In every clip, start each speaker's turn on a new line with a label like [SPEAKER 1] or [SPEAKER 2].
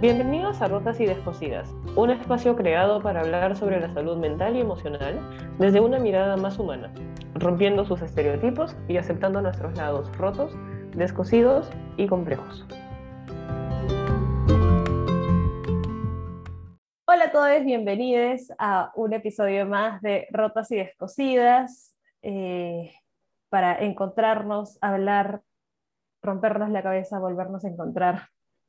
[SPEAKER 1] Bienvenidos a Rotas y Descosidas, un espacio creado para hablar sobre la salud mental y emocional desde una mirada más humana, rompiendo sus estereotipos y aceptando nuestros lados rotos, descosidos y complejos.
[SPEAKER 2] Hola a todos, bienvenidos a un episodio más de Rotas y Descosidas, eh, para encontrarnos, hablar, rompernos la cabeza, volvernos a encontrar,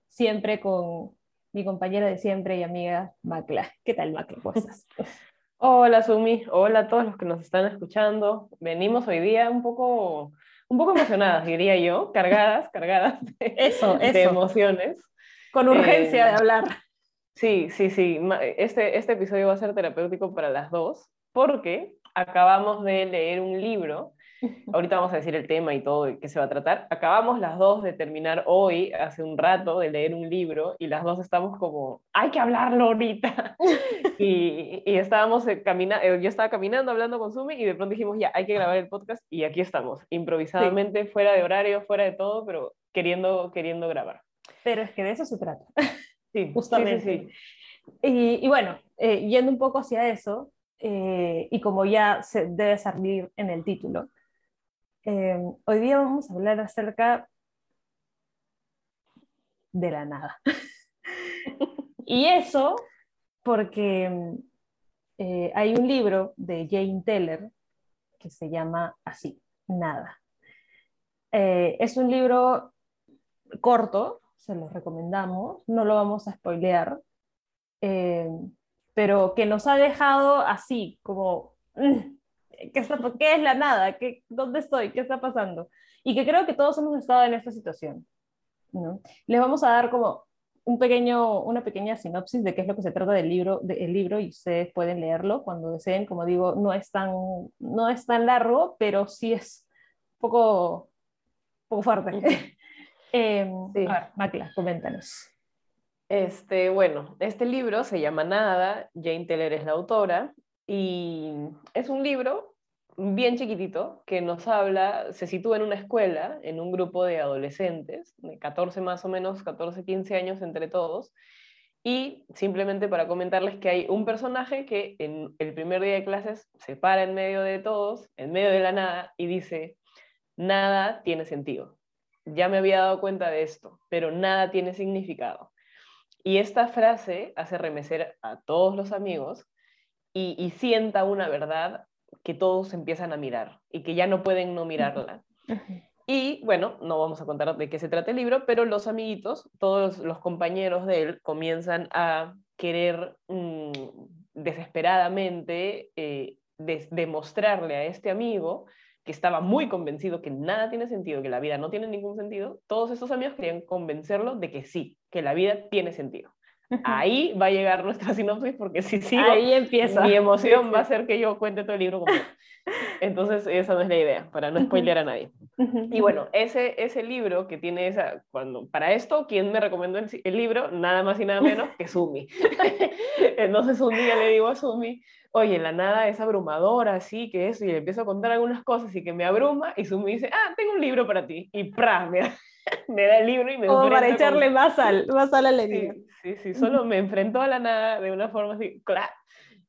[SPEAKER 2] siempre con mi compañera de siempre y amiga Macla. ¿Qué tal, Macla? ¿Cómo estás?
[SPEAKER 1] Hola, Sumi. Hola a todos los que nos están escuchando. Venimos hoy día un poco, un poco emocionadas, diría yo, cargadas, cargadas de,
[SPEAKER 2] eso, eso.
[SPEAKER 1] de emociones.
[SPEAKER 2] Con urgencia
[SPEAKER 1] Eh,
[SPEAKER 2] de hablar.
[SPEAKER 1] Sí, sí, sí. Este, este episodio va a ser terapéutico para las dos porque acabamos de leer un libro. Ahorita vamos a decir el tema y todo, de qué se va a tratar. Acabamos las dos de terminar hoy, hace un rato, de leer un libro y las dos estamos como, hay que hablarlo ahorita. y, y estábamos caminando, yo estaba caminando hablando con Sumi y de pronto dijimos, ya, hay que grabar el podcast y aquí estamos, improvisadamente, fuera de horario, fuera de todo, pero queriendo, queriendo grabar.
[SPEAKER 2] Pero es que de eso se trata.
[SPEAKER 1] Sí, sí,
[SPEAKER 2] Justamente.
[SPEAKER 1] sí, sí.
[SPEAKER 2] Y, y bueno, eh, yendo un poco hacia eso, eh, y como ya se debe salir en el título, eh, hoy día vamos a hablar acerca de la nada. y eso porque eh, hay un libro de Jane Teller que se llama así, Nada. Eh, es un libro corto, se lo recomendamos, no lo vamos a spoilear, eh, pero que nos ha dejado así, como, mm, ¿qué, está- qué es la nada? ¿Qué, ¿Dónde estoy? ¿Qué está pasando? Y que creo que todos hemos estado en esta situación. ¿no? Les vamos a dar como un pequeño, una pequeña sinopsis de qué es lo que se trata del libro, del libro y ustedes pueden leerlo cuando deseen. Como digo, no es tan, no es tan largo, pero sí es un poco, poco fuerte. Eh,
[SPEAKER 1] Sí.
[SPEAKER 2] A ver, Macla, coméntanos.
[SPEAKER 1] Este, bueno, este libro se llama Nada, Jane Teller es la autora, y es un libro bien chiquitito que nos habla, se sitúa en una escuela, en un grupo de adolescentes, de 14 más o menos, 14, 15 años entre todos, y simplemente para comentarles que hay un personaje que en el primer día de clases se para en medio de todos, en medio de la nada, y dice, nada tiene sentido. Ya me había dado cuenta de esto, pero nada tiene significado. Y esta frase hace remecer a todos los amigos y, y sienta una verdad que todos empiezan a mirar y que ya no pueden no mirarla. Y bueno, no vamos a contar de qué se trata el libro, pero los amiguitos, todos los compañeros de él, comienzan a querer mm, desesperadamente eh, demostrarle a este amigo que estaba muy convencido que nada tiene sentido, que la vida no tiene ningún sentido, todos estos amigos querían convencerlo de que sí, que la vida tiene sentido. Ahí va a llegar nuestra sinopsis porque si sigo,
[SPEAKER 2] Ahí empieza.
[SPEAKER 1] mi emoción va a ser que yo cuente todo el libro completo. Entonces, esa no es la idea, para no spoilear a nadie. Y bueno, ese, ese libro que tiene esa, cuando, para esto, ¿quién me recomendó el, el libro? Nada más y nada menos que Sumi. Entonces un día le digo a Sumi, oye, la nada es abrumadora, así que eso, y le empiezo a contar algunas cosas y que me abruma, y Sumi dice, ah, tengo un libro para ti, y ¡pra! Me da, me da el libro y me
[SPEAKER 2] Como para
[SPEAKER 1] enfrenta con-
[SPEAKER 2] echarle más sal, más sal a la herida.
[SPEAKER 1] Sí, sí, sí, solo me enfrentó a la nada de una forma así, ¡clac!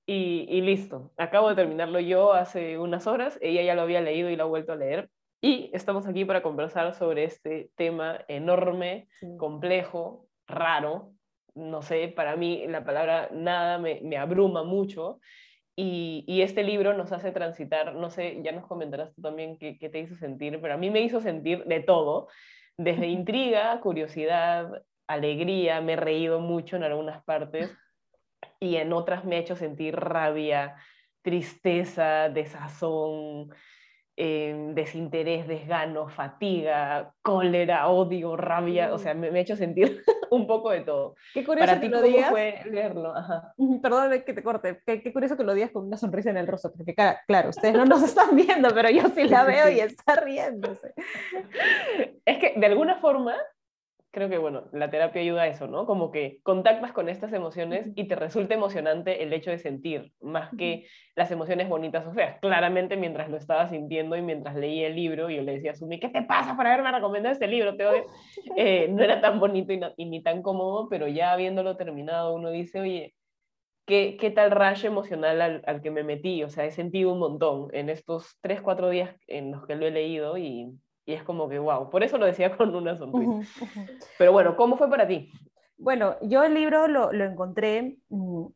[SPEAKER 1] Y, y listo. Acabo de terminarlo yo hace unas horas, ella ya lo había leído y lo ha vuelto a leer. Y estamos aquí para conversar sobre este tema enorme,
[SPEAKER 2] Sí.
[SPEAKER 1] complejo, raro. No sé, para mí la palabra nada me, me abruma mucho. Y, y este libro nos hace transitar, no sé, ya nos comentarás tú también qué, qué te hizo sentir, pero a mí me hizo sentir de todo, desde intriga, curiosidad, alegría, me he reído mucho en algunas partes y en otras me ha hecho sentir rabia, tristeza, desazón, eh, desinterés, desgano, fatiga, cólera, odio, rabia, o sea, me, me ha hecho sentir un poco de todo.
[SPEAKER 2] Qué curioso
[SPEAKER 1] Para
[SPEAKER 2] que
[SPEAKER 1] ti,
[SPEAKER 2] lo
[SPEAKER 1] ¿cómo
[SPEAKER 2] digas.
[SPEAKER 1] fue leerlo? Ajá.
[SPEAKER 2] Perdón que te corte. Qué, qué curioso que lo digas con una sonrisa en el rostro, porque claro, ustedes no nos están viendo, pero yo sí la veo y está riéndose.
[SPEAKER 1] Es que de alguna forma creo que, bueno, la terapia ayuda a eso, ¿no? Como que contactas con estas emociones y te resulta emocionante el hecho de sentir, más que las emociones bonitas o feas. Claramente, mientras lo estaba sintiendo y mientras leía el libro, yo le decía a Sumi, ¿qué te pasa por haberme recomendado este libro? Te odio. Eh, no era tan bonito y, ni tan cómodo, pero ya habiéndolo terminado, uno dice, oye, ¿qué, qué tal rayo emocional al, al, que me metí? O sea, he sentido un montón en estos tres, cuatro días en los que lo he leído y y es como que, wow, por eso lo decía con una sonrisa. Pero bueno, ¿cómo fue para ti?
[SPEAKER 2] Bueno, yo el libro lo, lo encontré mm,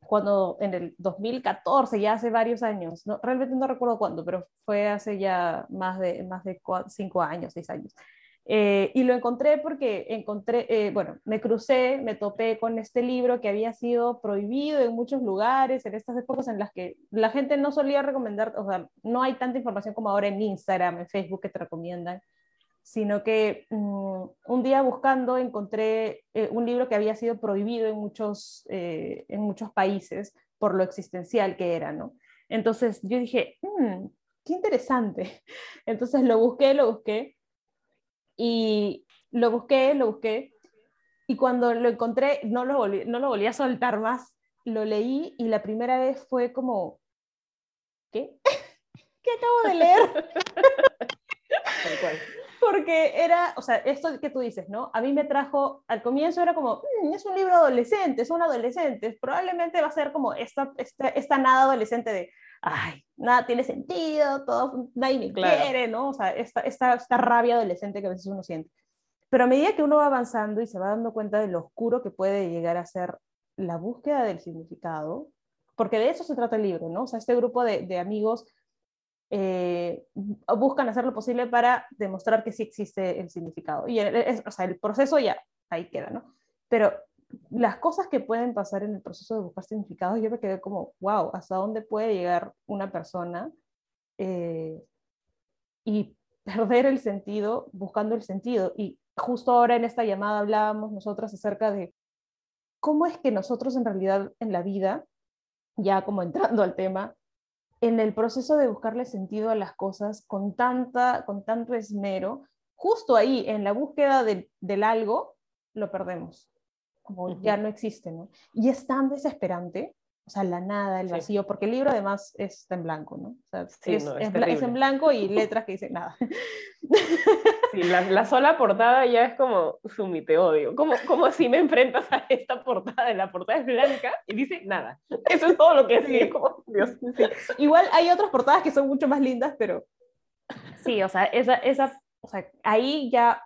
[SPEAKER 2] cuando en el 2014, ya hace varios años, no, realmente no recuerdo cuándo, pero fue hace ya más de, más de cinco años, seis años. Eh, y lo encontré porque encontré, eh, bueno, me crucé, me topé con este libro que había sido prohibido en muchos lugares, en estas épocas en las que la gente no solía recomendar, o sea, no hay tanta información como ahora en Instagram, en Facebook que te recomiendan, sino que mm, un día buscando encontré eh, un libro que había sido prohibido en muchos, en muchos países por lo existencial que era, ¿no? Entonces yo dije, mm, qué interesante. Entonces lo busqué, lo busqué y lo busqué, lo busqué, y cuando lo encontré no lo, volví, no lo volví a soltar más, lo leí y la primera vez fue como, ¿qué? ¿Qué acabo de leer? Porque era, o sea, esto que tú dices, ¿no? A mí me trajo, al comienzo era como, mm, es un libro adolescente, es un adolescente, probablemente va a ser como esta, esta, esta nada adolescente de, ay, nada tiene sentido, todo, nadie me quiere, ¿no? O sea, esta, esta, esta rabia adolescente que a veces uno siente. Pero a medida que uno va avanzando y se va dando cuenta de lo oscuro que puede llegar a ser la búsqueda del significado, porque de eso se trata el libro, ¿no? O sea, este grupo de, de amigos eh, buscan hacer lo posible para demostrar que sí existe el significado. Y o sea, el proceso ya ahí queda, ¿no? Pero las cosas que pueden pasar en el proceso de buscar significados, yo me quedé como, wow, ¿hasta dónde puede llegar una persona eh, y perder el sentido buscando el sentido? Y justo ahora en esta llamada hablábamos nosotras acerca de cómo es que nosotros en realidad en la vida, ya como entrando al tema, en el proceso de buscarle sentido a las cosas con, tanta, con tanto esmero, justo ahí en la búsqueda del algo, lo perdemos como ya no existe, ¿no? Y es tan desesperante, o sea, la nada, el vacío, porque el libro además está en blanco, ¿no? O sea, sí, es, es, en blanco y letras que dicen nada.
[SPEAKER 1] Sí, la, la, sola portada ya es como, Sumi, te odio. ¿Cómo, ¿Cómo así me enfrentas a esta portada? La portada es blanca y dice nada. Eso es todo lo que es. Como, Dios.
[SPEAKER 2] Igual hay otras portadas que son mucho más lindas, pero sí, o sea, esa, esa, o sea ahí ya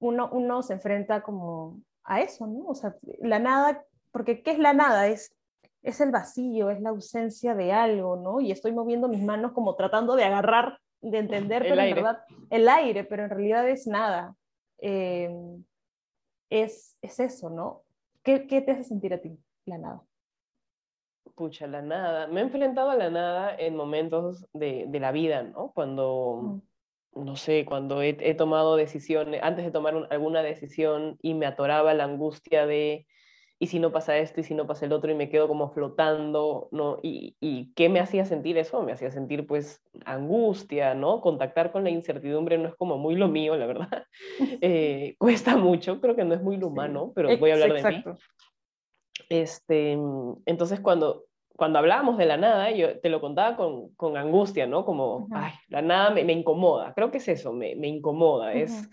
[SPEAKER 2] uno, uno se enfrenta como a eso, ¿no? O sea, la nada, porque ¿qué es la nada? Es, es el vacío, es la ausencia de algo, ¿no? Y estoy moviendo mis manos como tratando de agarrar, de entender, pero en verdad, el aire, pero en realidad es nada. Em, es, es eso, ¿no? ¿Qué, ¿Qué te hace sentir a ti, la nada?
[SPEAKER 1] Pucha, la nada. Me he enfrentado a la nada en momentos de, de la vida, ¿no? Cuando, no sé, cuando he, tomado decisiones, antes de tomar alguna decisión y me atoraba la angustia de, y si no pasa esto, y si no pasa el otro, y me quedo como flotando, ¿no? Y, y ¿qué me hacía sentir eso? Me hacía sentir pues angustia, ¿no? Contactar con la incertidumbre no es como muy lo mío, la verdad. Eh, cuesta mucho, creo que no es muy lo humano, pero voy a hablar de mí. Este, entonces, cuando cuando hablábamos de la nada, yo te lo contaba con, con angustia, ¿no? Como, ay, la nada me, me, incomoda. Creo que es eso, me, me incomoda. es,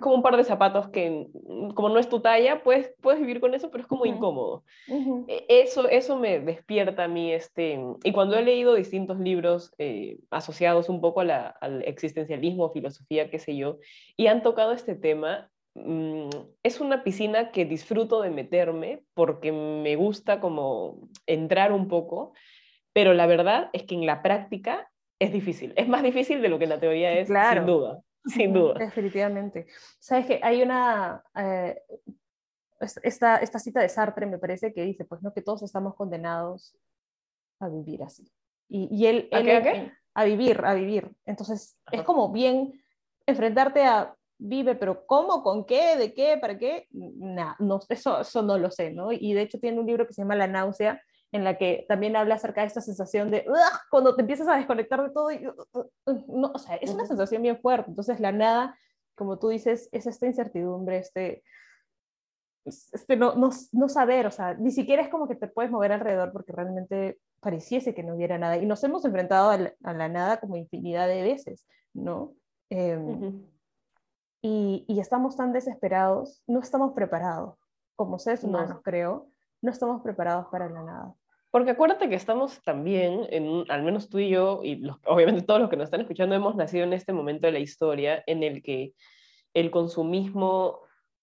[SPEAKER 1] como un par de zapatos que, como no es tu talla, pues puedes vivir con eso, pero es como incómodo. E, eso, eso me despierta a mí. Este, y cuando he leído distintos libros eh, asociados un poco a la, al existencialismo, filosofía, qué sé yo, y han tocado este tema, Mm, es una piscina que disfruto de meterme porque me gusta como entrar un poco, pero la verdad es que en la práctica es difícil. Es más difícil de lo que en la teoría es, sin duda. Sin duda.
[SPEAKER 2] Definitivamente. Sabes que hay una, eh, esta, esta cita de Sartre me parece que dice, pues no, que todos estamos condenados a vivir así. Y, y él,
[SPEAKER 1] ¿A, qué,
[SPEAKER 2] a, vivir, a vivir. Entonces, es como bien enfrentarte a vive, pero ¿cómo? ¿Con qué? ¿De qué? ¿Para qué? Nah, no, eso, eso no lo sé, ¿no? Y de hecho tiene un libro que se llama La náusea, en la que también habla acerca de esta sensación de cuando te empiezas a desconectar de todo, y, no, o sea, es una sensación bien fuerte, entonces la nada como tú dices, es esta incertidumbre, este, este no, no, no, saber, o sea, ni siquiera es como que te puedes mover alrededor porque realmente pareciese que no hubiera nada. Y nos hemos enfrentado a la, nada como infinidad de veces, ¿no? Em, y, y, estamos tan desesperados, no estamos preparados, como seres humanos, creo, no estamos preparados para la nada.
[SPEAKER 1] Porque acuérdate que estamos también, en, al menos tú y yo, y obviamente todos los que nos están escuchando, hemos nacido en este momento de la historia en el que el consumismo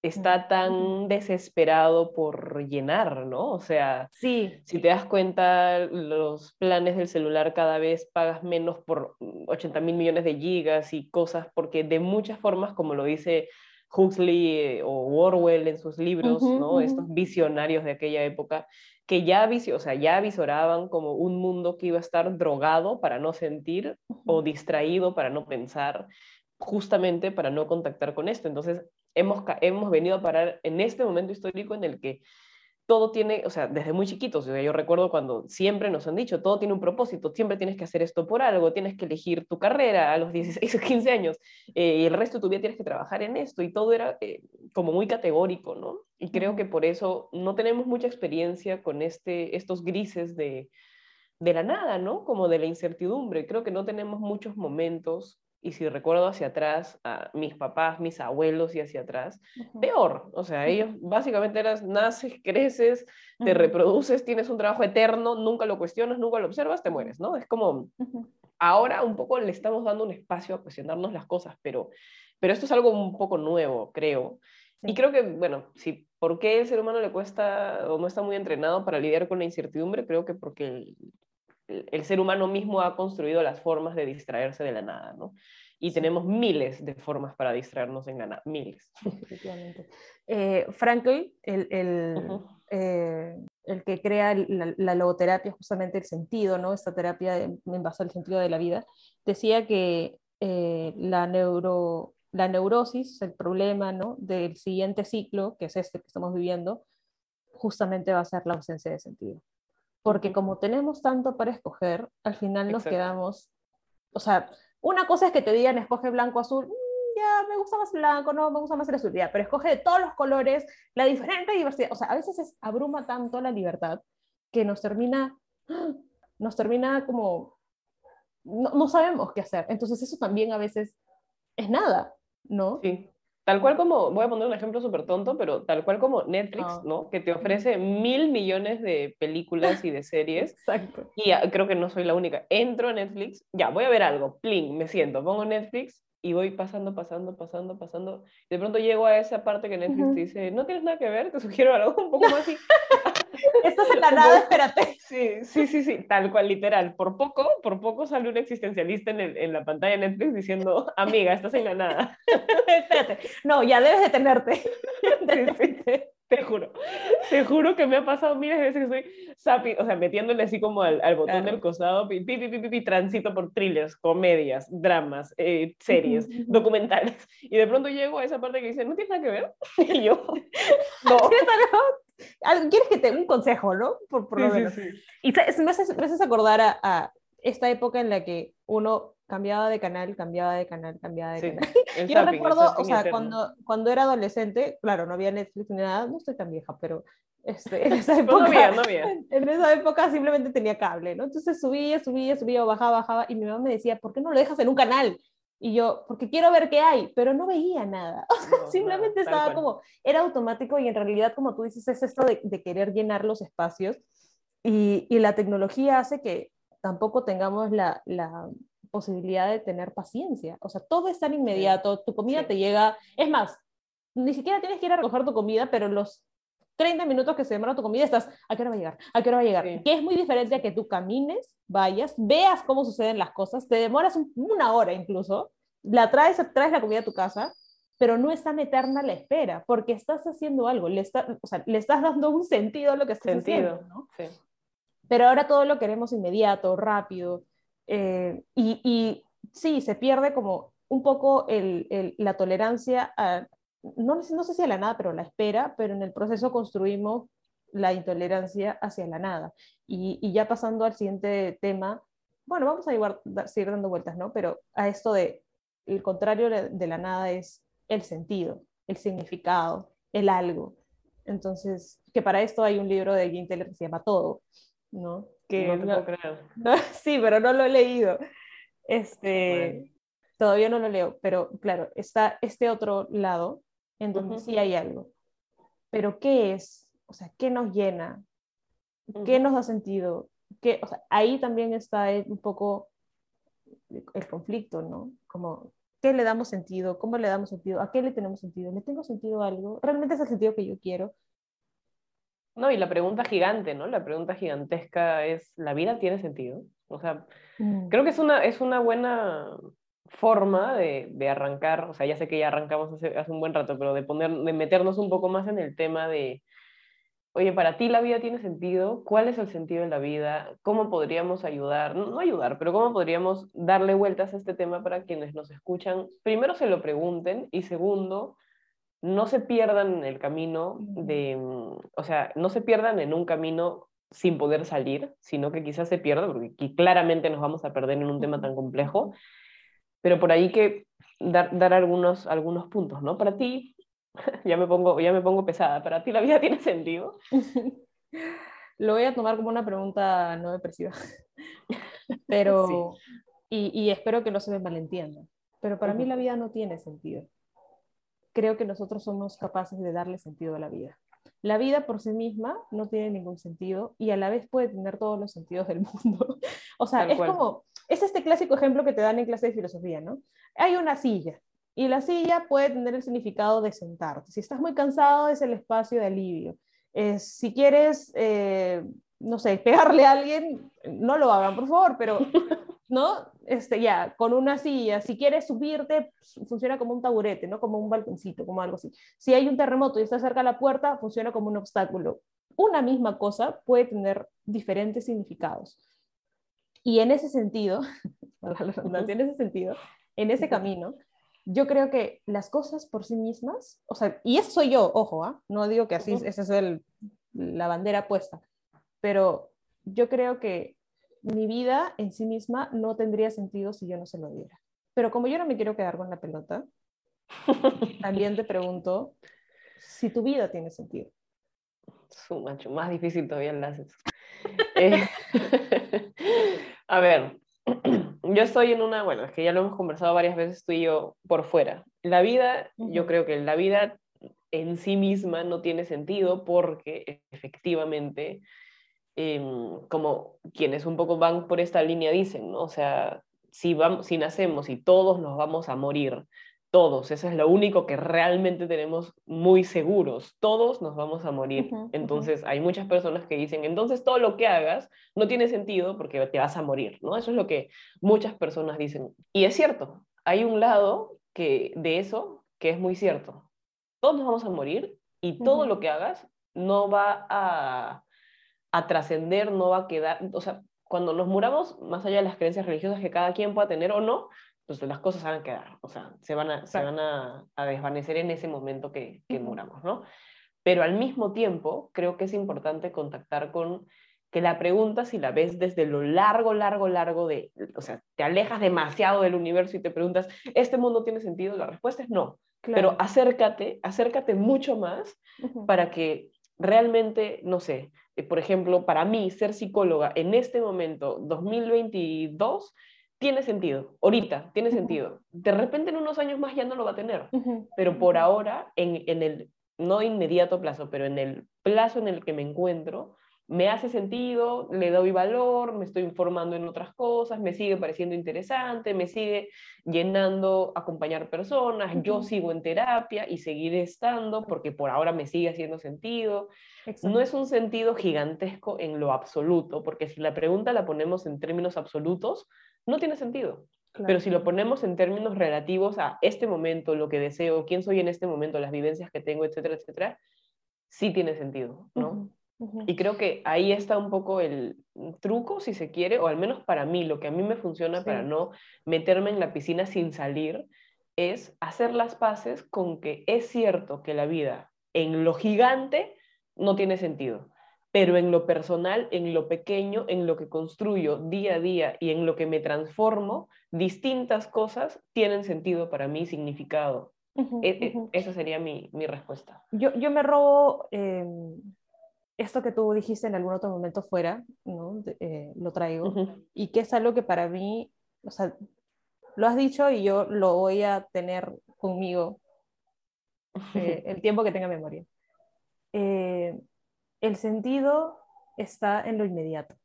[SPEAKER 1] está tan desesperado por llenar, ¿no? O sea,
[SPEAKER 2] sí.
[SPEAKER 1] si te das cuenta, los planes del celular cada vez pagas menos por 80 mil millones de gigas y cosas, porque de muchas formas, como lo dice Huxley eh, o Orwell en sus libros, ¿no? Estos visionarios de aquella época, que ya, o sea, ya visoraban como un mundo que iba a estar drogado para no sentir o distraído para no pensar, justamente para no contactar con esto. Entonces, hemos, hemos venido a parar en este momento histórico en el que todo tiene, o sea, desde muy chiquitos, yo recuerdo cuando siempre nos han dicho, todo tiene un propósito, siempre tienes que hacer esto por algo, tienes que elegir tu carrera a los 16 o 15 años, eh, y el resto de tu vida tienes que trabajar en esto, y todo era eh, como muy categórico, ¿no? Y creo que por eso no tenemos mucha experiencia con este, estos grises de, de la nada, ¿no? Como de la incertidumbre. Creo que no tenemos muchos momentos y si recuerdo hacia atrás a mis papás, mis abuelos y hacia atrás, peor. O sea, ellos básicamente eras, naces, creces, te reproduces, tienes un trabajo eterno, nunca lo cuestionas, nunca lo observas, te mueres, ¿no? Es como, ahora un poco le estamos dando un espacio a cuestionarnos las cosas, pero, pero esto es algo un poco nuevo, creo. Y creo que, bueno, si, ¿por qué el ser humano le cuesta o no está muy entrenado para lidiar con la incertidumbre? Creo que porque el, ser humano mismo ha construido las formas de distraerse de la nada, ¿no? Y tenemos miles de formas para distraernos en la nada, miles.
[SPEAKER 2] Efectivamente. Eh, Frankl, el, el, eh, el, que crea la, logoterapia, justamente el sentido, ¿no? Esta terapia en base al sentido de la vida, decía que eh, la, neuro, la neurosis, el problema, ¿no? Del siguiente ciclo, que es este que estamos viviendo, justamente va a ser la ausencia de sentido porque como tenemos tanto para escoger, al final nos quedamos, o sea, una cosa es que te digan escoge blanco, azul, mm, ya me gusta más blanco, no, me gusta más el azul, ya, pero escoge de todos los colores, la diferente diversidad, o sea, a veces es, abruma tanto la libertad que nos termina, nos termina como, no, no sabemos qué hacer, entonces eso también a veces es nada, ¿no?
[SPEAKER 1] Sí. Tal cual como, voy a poner un ejemplo súper tonto, pero tal cual como Netflix, ah. ¿no? Que te ofrece mil millones de películas y de series.
[SPEAKER 2] Exacto.
[SPEAKER 1] Y creo que no soy la única. Entro a Netflix, ya, voy a ver algo, pling, me siento, pongo Netflix y voy pasando, pasando, pasando, pasando. Y de pronto llego a esa parte que Netflix dice, no tienes nada que ver, te sugiero algo un poco más así.
[SPEAKER 2] Estás en la nada, espérate.
[SPEAKER 1] Sí, sí, sí, sí, tal cual, literal. Por poco, por poco sale un existencialista en, el, en la pantalla de Netflix diciendo, amiga, estás en la nada.
[SPEAKER 2] espérate. No, ya debes detenerte.
[SPEAKER 1] Sí, te juro, te juro que me ha pasado miles de veces que estoy sapi, o sea, metiéndole así como al, al botón del costado, pi, pi, pi, pi, transito por thrillers, comedias, dramas, eh, series, documentales, y de pronto llego a esa parte que dice, ¿no tienes nada que ver? Y yo,
[SPEAKER 2] no. ¿Quieres que te un consejo, no? Por, por lo menos. Y me haces, me haces acordar a, a, esta época en la que uno cambiaba de canal, cambiaba de canal, cambiaba de canal. Yo recuerdo, o sea, cuando, cuando era adolescente, claro, no había Netflix ni nada, no estoy tan vieja, pero este, en esa época, no había, no había. en esa época simplemente tenía cable, ¿no? Entonces subía, subía, subía, bajaba, bajaba, y mi mamá me decía, ¿por qué no lo dejas en un canal? Y yo, porque quiero ver qué hay, pero no veía nada. simplemente estaba como, era automático y en realidad, como tú dices, es esto de, de querer llenar los espacios y, y, la tecnología hace que tampoco tengamos la, la, posibilidad de tener paciencia. O sea, todo es tan inmediato, tu comida te llega, es más, ni siquiera tienes que ir a recoger tu comida, pero los 30 minutos que se demora tu comida estás, ¿a qué hora va a llegar? ¿A qué hora va a llegar? Que es muy diferente a que tú camines, vayas, veas cómo suceden las cosas, te demoras una hora incluso, la traes, traes la comida a tu casa, pero no es tan eterna la espera, porque estás haciendo algo, le, está, o sea, le estás dando un sentido a lo que estás haciendo. ¿no? Sí. Pero ahora todo lo queremos inmediato, rápido, eh, y, y, sí, se pierde como un poco el, el, la tolerancia, a, no, no sé si a la nada, pero la espera, pero en el proceso construimos la intolerancia hacia la nada. Y, y ya pasando al siguiente tema, bueno, vamos a igual, seguir dando vueltas, ¿no? Pero a esto de, el contrario de la nada es el sentido, el significado, el algo. Entonces, que para esto hay un libro de Jim Teller que se llama Todo, ¿no? Que
[SPEAKER 1] no, no, creer.
[SPEAKER 2] sí, pero no lo he leído. Este, Todavía no lo leo, pero claro, está este otro lado en donde sí hay algo. Pero ¿qué es? O sea, ¿qué nos llena? ¿Qué nos da sentido? ¿Qué, o sea, ahí también está un poco el conflicto, ¿no? Como, ¿qué le damos sentido? ¿Cómo le damos sentido? ¿A qué le tenemos sentido? ¿Le tengo sentido a algo? ¿Realmente es el sentido que yo quiero?
[SPEAKER 1] No, y la pregunta gigante, ¿no? La pregunta gigantesca es, ¿la vida tiene sentido? O sea, mm. creo que es una, es una buena forma de, de, arrancar, o sea, ya sé que ya arrancamos hace, hace, un buen rato, pero de, poner, de meternos un poco más en el tema de, oye, para ti la vida tiene sentido, ¿cuál es el sentido de la vida? ¿Cómo podríamos ayudar? No, ayudar, pero ¿cómo podríamos darle vueltas a este tema para quienes nos escuchan? Primero se lo pregunten y segundo, no se pierdan en el camino de, o sea, no se pierdan en un camino sin poder salir, sino que quizás se pierda, porque claramente nos vamos a perder en un tema tan complejo, pero por ahí que dar, dar algunos, algunos puntos, ¿no? Para ti, ya me, pongo, ya me pongo pesada, ¿para ti la vida tiene sentido?
[SPEAKER 2] Lo voy a tomar como una pregunta no depresiva, pero, y, y, espero que no se me malentienda, pero para mí la vida no tiene sentido. Creo que nosotros somos capaces de darle sentido a la vida. La vida por sí misma no tiene ningún sentido y a la vez puede tener todos los sentidos del mundo. o sea, es como, es este clásico ejemplo que te dan en clase de filosofía, ¿no? Hay una silla y la silla puede tener el significado de sentarte. Si estás muy cansado es el espacio de alivio. si quieres, eh, no sé, pegarle a alguien, no lo hagan, por favor, pero, ¿no? Este, ya, con una silla, si quieres subirte, funciona como un taburete, ¿no? Como un balconcito, como algo así. Si hay un terremoto y está cerca de la puerta, funciona como un obstáculo. Una misma cosa puede tener diferentes significados. Y en ese sentido, en ese sentido, en ese camino, yo creo que las cosas por sí mismas, o sea, y eso soy yo, ojo, ¿ah? no digo que así, esa es el, la bandera puesta, pero yo creo que mi vida en sí misma no tendría sentido si yo no se lo diera. Pero como yo no me quiero quedar con la pelota, también te pregunto si tu vida tiene sentido.
[SPEAKER 1] Su macho, más difícil todavía enlaces. Eh, a ver, yo estoy en una, bueno, es que ya lo hemos conversado varias veces tú y yo por fuera. La vida, yo creo que la vida en sí misma no tiene sentido porque efectivamente, em, como quienes un poco van por esta línea dicen, ¿no? O sea, si, vamos, si nacemos y todos nos vamos a morir, todos, eso es lo único que realmente tenemos muy seguros, todos nos vamos a morir. entonces hay muchas personas que dicen, entonces todo lo que hagas no tiene sentido porque te vas a morir, ¿no? Eso es lo que muchas personas dicen. Y es cierto, hay un lado que, de eso que es muy cierto. Todos nos vamos a morir y todo lo que hagas no va a, a trascender, no va a quedar, o sea, cuando nos muramos, más allá de las creencias religiosas que cada quien pueda tener o no, pues las cosas van a quedar, o sea, se van a, se van a, desvanecer en ese momento que, que muramos, ¿no? Pero al mismo tiempo, creo que es importante contactar con que la pregunta, si la ves desde lo largo, largo, largo de, o sea, te alejas demasiado del universo y te preguntas, ¿este mundo tiene sentido? La respuesta es no. Pero acércate, acércate mucho más para que realmente, no sé, eh, por ejemplo, para mí ser psicóloga en este momento, 2022, tiene sentido, ahorita tiene sentido. De repente en unos años más ya no lo va a tener, pero por ahora, en, en, el no inmediato plazo, pero en el plazo en el que me encuentro, me hace sentido, le doy valor, me estoy informando en otras cosas, me sigue pareciendo interesante, me sigue llenando acompañar personas, yo sigo en terapia y seguiré estando porque por ahora me sigue haciendo sentido. No es un sentido gigantesco en lo absoluto, porque si la pregunta la ponemos en términos absolutos, no tiene sentido. Pero si lo ponemos en términos relativos a este momento, lo que deseo, quién soy en este momento, las vivencias que tengo, etcétera, etcétera, sí tiene sentido, ¿no? Y creo que ahí está un poco el truco, si se quiere, o al menos para mí, lo que a mí me funciona para no meterme en la piscina sin salir, es hacer las paces con que es cierto que la vida en lo gigante no tiene sentido pero en lo personal, en lo pequeño, en lo que construyo día a día y en lo que me transformo, distintas cosas tienen sentido para mí, significado. E, e, esa sería mi, mi respuesta.
[SPEAKER 2] Yo, yo, me robo em, esto que tú dijiste en algún otro momento fuera, ¿no? Eh, lo traigo, y que es algo que para mí, o sea, lo has dicho y yo lo voy a tener conmigo eh, el tiempo que tenga memoria. Eh, el sentido está en lo inmediato.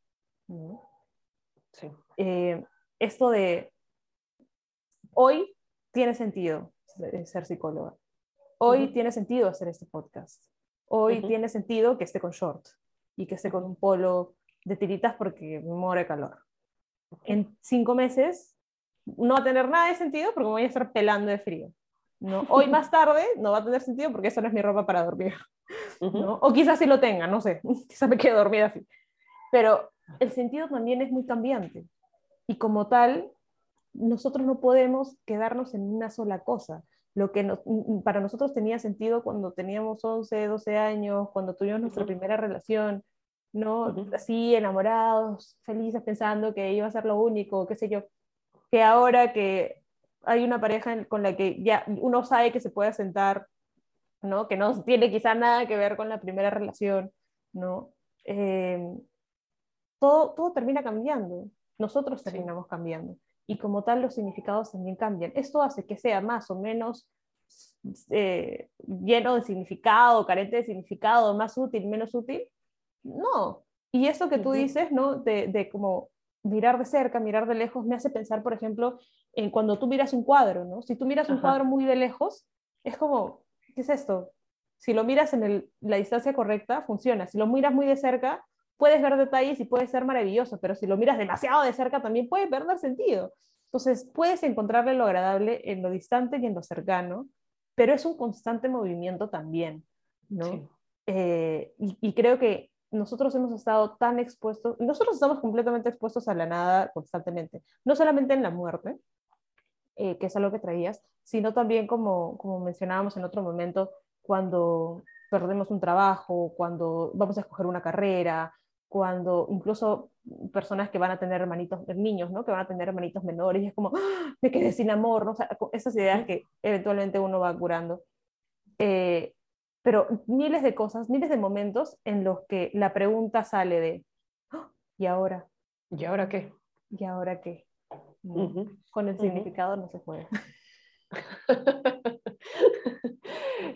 [SPEAKER 1] Sí.
[SPEAKER 2] esto de hoy tiene sentido ser psicóloga. Hoy tiene sentido hacer este podcast. Hoy tiene sentido que esté con short y que esté con un polo de tiritas porque me muere calor. En cinco meses no va a tener nada de sentido porque me voy a estar pelando de frío. ¿no? Hoy más tarde no va a tener sentido porque eso no es mi ropa para dormir. ¿no? O quizás sí lo tenga, no sé, quizás me quede dormida así. Pero el sentido también es muy cambiante. Y como tal, nosotros no podemos quedarnos en una sola cosa. Lo que para nosotros tenía sentido cuando teníamos 11, 12 años, cuando tuvimos nuestra primera relación, ¿no? Así enamorados, felices, pensando que iba a ser lo único, qué sé yo. Que ahora que hay una pareja con la que ya uno sabe que se puede sentar, ¿no? Que no tiene quizá nada que ver con la primera relación, ¿no? Eh, todo, todo termina cambiando. Nosotros terminamos cambiando y como tal los significados también cambian. Esto hace que sea más o menos eh, lleno de significado, carente de significado, más útil, menos útil. No. Y eso que tú dices, ¿no? De, de como mirar de cerca, mirar de lejos, me hace pensar, por ejemplo, en cuando tú miras un cuadro, ¿no? Si tú miras un cuadro muy de lejos, es como, ¿qué es esto? Si lo miras en el, la distancia correcta, funciona. Si lo miras muy de cerca, puedes ver detalles y puede ser maravilloso, pero si lo miras demasiado de cerca también puede perder sentido. Entonces, puedes encontrarle lo agradable en lo distante y en lo cercano, pero es un constante movimiento también, ¿no? Eh, y, creo que nosotros hemos estado tan expuestos, nosotros estamos completamente expuestos a la nada constantemente, no solamente en la muerte, eh, que es algo que traías, sino también como, como mencionábamos en otro momento, cuando perdemos un trabajo, cuando vamos a escoger una carrera, cuando incluso personas que van a tener hermanitos, niños, ¿no? Que van a tener hermanitos menores, y es como, ¡Ah! me quedé sin amor, ¿no? esas ideas que eventualmente uno va curando. Eh, pero miles de cosas, miles de momentos en los que la pregunta sale de, ¡Ah! ¿y ahora?
[SPEAKER 1] ¿Y ahora qué?
[SPEAKER 2] ¿Y ahora qué? Con el significado no se puede.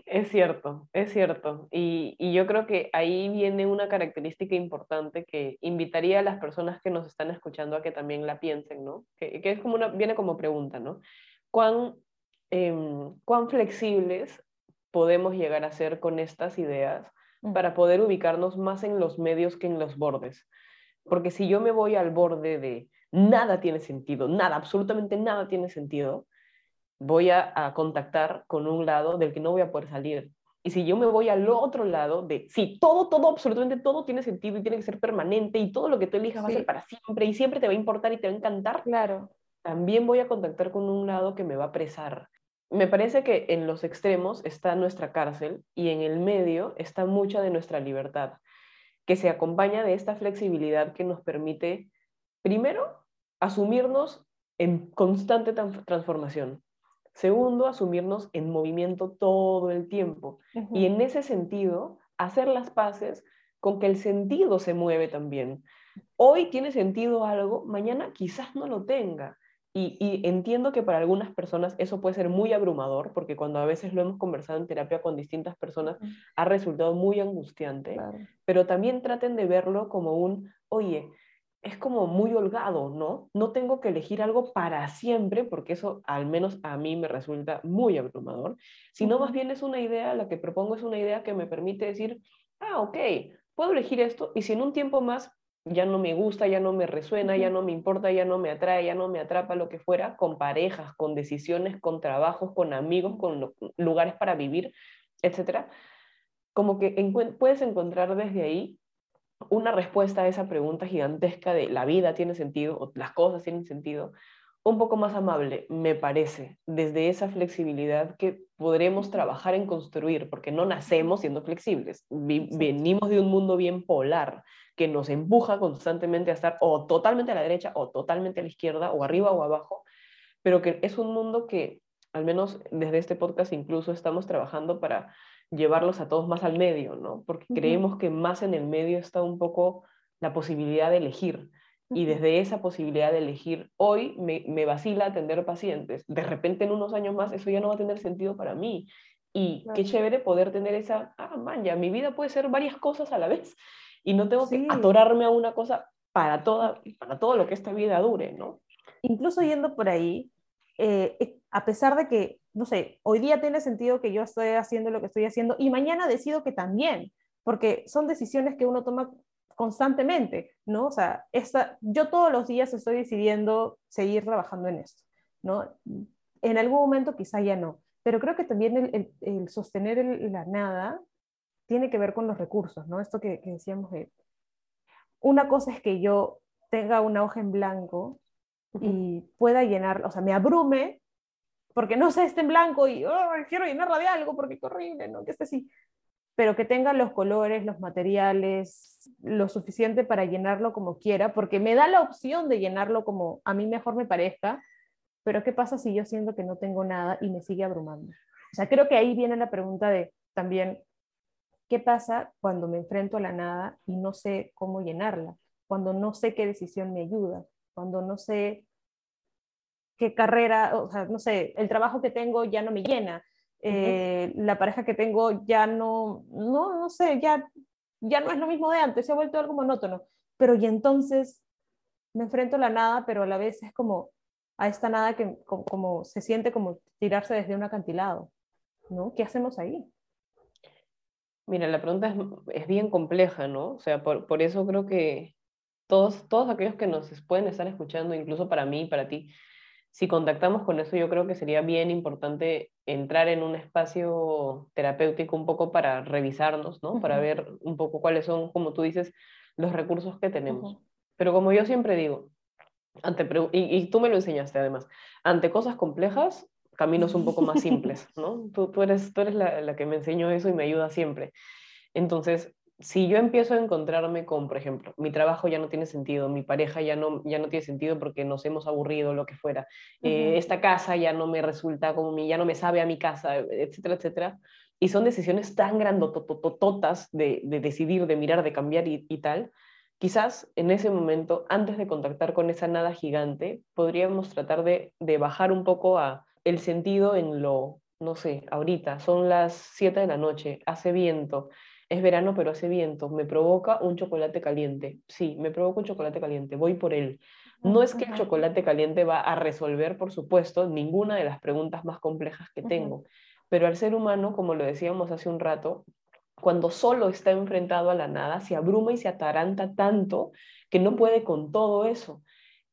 [SPEAKER 1] Es cierto, es cierto. Y, yo creo que ahí viene una característica importante que invitaría a las personas que nos están escuchando a que también la piensen, ¿no? Que, es como una, viene como pregunta, ¿no? ¿Cuán, em, ¿Cuán flexibles podemos llegar a ser con estas ideas mm. para poder ubicarnos más en los medios que en los bordes? Porque si yo me voy al borde de nada tiene sentido, nada, absolutamente nada tiene sentido, voy a, contactar con un lado del que no voy a poder salir. Y si yo me voy al otro lado de, sí, todo, todo, absolutamente todo tiene sentido y tiene que ser permanente y todo lo que tú elijas va a ser para siempre y siempre te va a importar y te va a encantar,
[SPEAKER 2] claro.
[SPEAKER 1] también voy a contactar con un lado que me va a presar. Me parece que en los extremos está nuestra cárcel y en el medio está mucha de nuestra libertad, que se acompaña de esta flexibilidad que nos permite, primero, asumirnos en constante transformación. Segundo, asumirnos en movimiento todo el tiempo. Y en ese sentido, hacer las paces con que el sentido se mueve también. Hoy tiene sentido algo, mañana quizás no lo tenga. Y, entiendo que para algunas personas eso puede ser muy abrumador, porque cuando a veces lo hemos conversado en terapia con distintas personas, ha resultado muy angustiante, pero también traten de verlo como un, oye, es como muy holgado, ¿no? No tengo que elegir algo para siempre, porque eso al menos a mí me resulta muy abrumador, sino más bien es una idea, la que propongo es una idea que me permite decir, ah, ok, puedo elegir esto y si en un tiempo más ya no me gusta, ya no me resuena, ya no me importa, ya no me atrae, ya no me atrapa lo que fuera, con parejas, con decisiones, con trabajos, con amigos, con lugares para vivir, etcétera, como que puedes encontrar desde ahí una respuesta a esa pregunta gigantesca de la vida tiene sentido o las cosas tienen sentido, un poco más amable, me parece, desde esa flexibilidad que podremos trabajar en construir, porque no nacemos siendo flexibles, venimos de un mundo bien polar que nos empuja constantemente a estar o totalmente a la derecha o totalmente a la izquierda o arriba o abajo, pero que es un mundo que al menos desde este podcast incluso estamos trabajando para llevarlos a todos más al medio, ¿no? Porque creemos que más en el medio está un poco la posibilidad de elegir. Y desde esa posibilidad de elegir, hoy me, me, vacila atender pacientes. De repente en unos años más eso ya no va a tener sentido para mí. Y qué chévere poder tener esa, ah, man, ya, mi vida puede ser varias cosas a la vez. Y no tengo que atorarme a una cosa para, toda, para todo lo que esta vida dure, ¿no?
[SPEAKER 2] Incluso yendo por ahí, eh, eh, a pesar de que, no sé, hoy día tiene sentido que yo estoy haciendo lo que estoy haciendo y mañana decido que también, porque son decisiones que uno toma constantemente, ¿no? O sea, esta, yo todos los días estoy decidiendo seguir trabajando en esto, ¿no? En algún momento quizá ya no, pero creo que también el, el, sostener la nada tiene que ver con los recursos, ¿no? Esto que, que decíamos de, una cosa es que yo tenga una hoja en blanco y pueda llenar, o sea, me abrume porque no sé, esté en blanco y quiero llenarla de algo porque es horrible, ¿no? Que esté así. Pero que tenga los colores, los materiales, lo suficiente para llenarlo como quiera, porque me da la opción de llenarlo como a mí mejor me parezca, pero ¿qué pasa si yo siento que no tengo nada y me sigue abrumando? O sea, creo que ahí viene la pregunta de también, ¿qué pasa cuando me enfrento a la nada y no sé cómo llenarla? Cuando no sé qué decisión me ayuda, cuando no sé qué carrera, o sea, no sé, el trabajo que tengo ya no me llena, eh, la pareja que tengo ya no, no, no sé, ya, ya no es lo mismo de antes, se ha vuelto algo monótono, pero y entonces me enfrento a la nada, pero a la vez es como a esta nada que como, se siente como tirarse desde un acantilado, ¿no? ¿Qué hacemos ahí?
[SPEAKER 1] Mira, la pregunta es, es bien compleja, ¿no? O sea, por, por, eso creo que todos, todos aquellos que nos pueden estar escuchando, incluso para mí para ti, si contactamos con eso, yo creo que sería bien importante entrar en un espacio terapéutico un poco para revisarnos, ¿no? Para ver un poco cuáles son, como tú dices, los recursos que tenemos. Pero como yo siempre digo, ante y, tú me lo enseñaste además, ante cosas complejas, caminos un poco más simples, ¿no? Tú, tú eres, tú eres la, la que me enseñó eso y me ayuda siempre. Entonces, si yo empiezo a encontrarme con, por ejemplo, mi trabajo ya no tiene sentido, mi pareja ya no, ya no tiene sentido porque nos hemos aburrido, lo que fuera, eh, esta casa ya no me resulta como mi, ya no me sabe a mi casa, etcétera, etcétera. Y son decisiones tan grandototototas de, de decidir, de mirar, de cambiar y, y tal. Quizás en ese momento, antes de contactar con esa nada gigante, podríamos tratar de, de bajar un poco a el sentido en lo, no sé, ahorita, son las 7 de la noche, hace viento, es verano pero hace viento, me provoca un chocolate caliente. Sí, me provoca un chocolate caliente, voy por él. No es que el chocolate caliente va a resolver, por supuesto, ninguna de las preguntas más complejas que tengo, pero al ser humano, como lo decíamos hace un rato, cuando solo está enfrentado a la nada, se abruma y se ataranta tanto que no puede con todo eso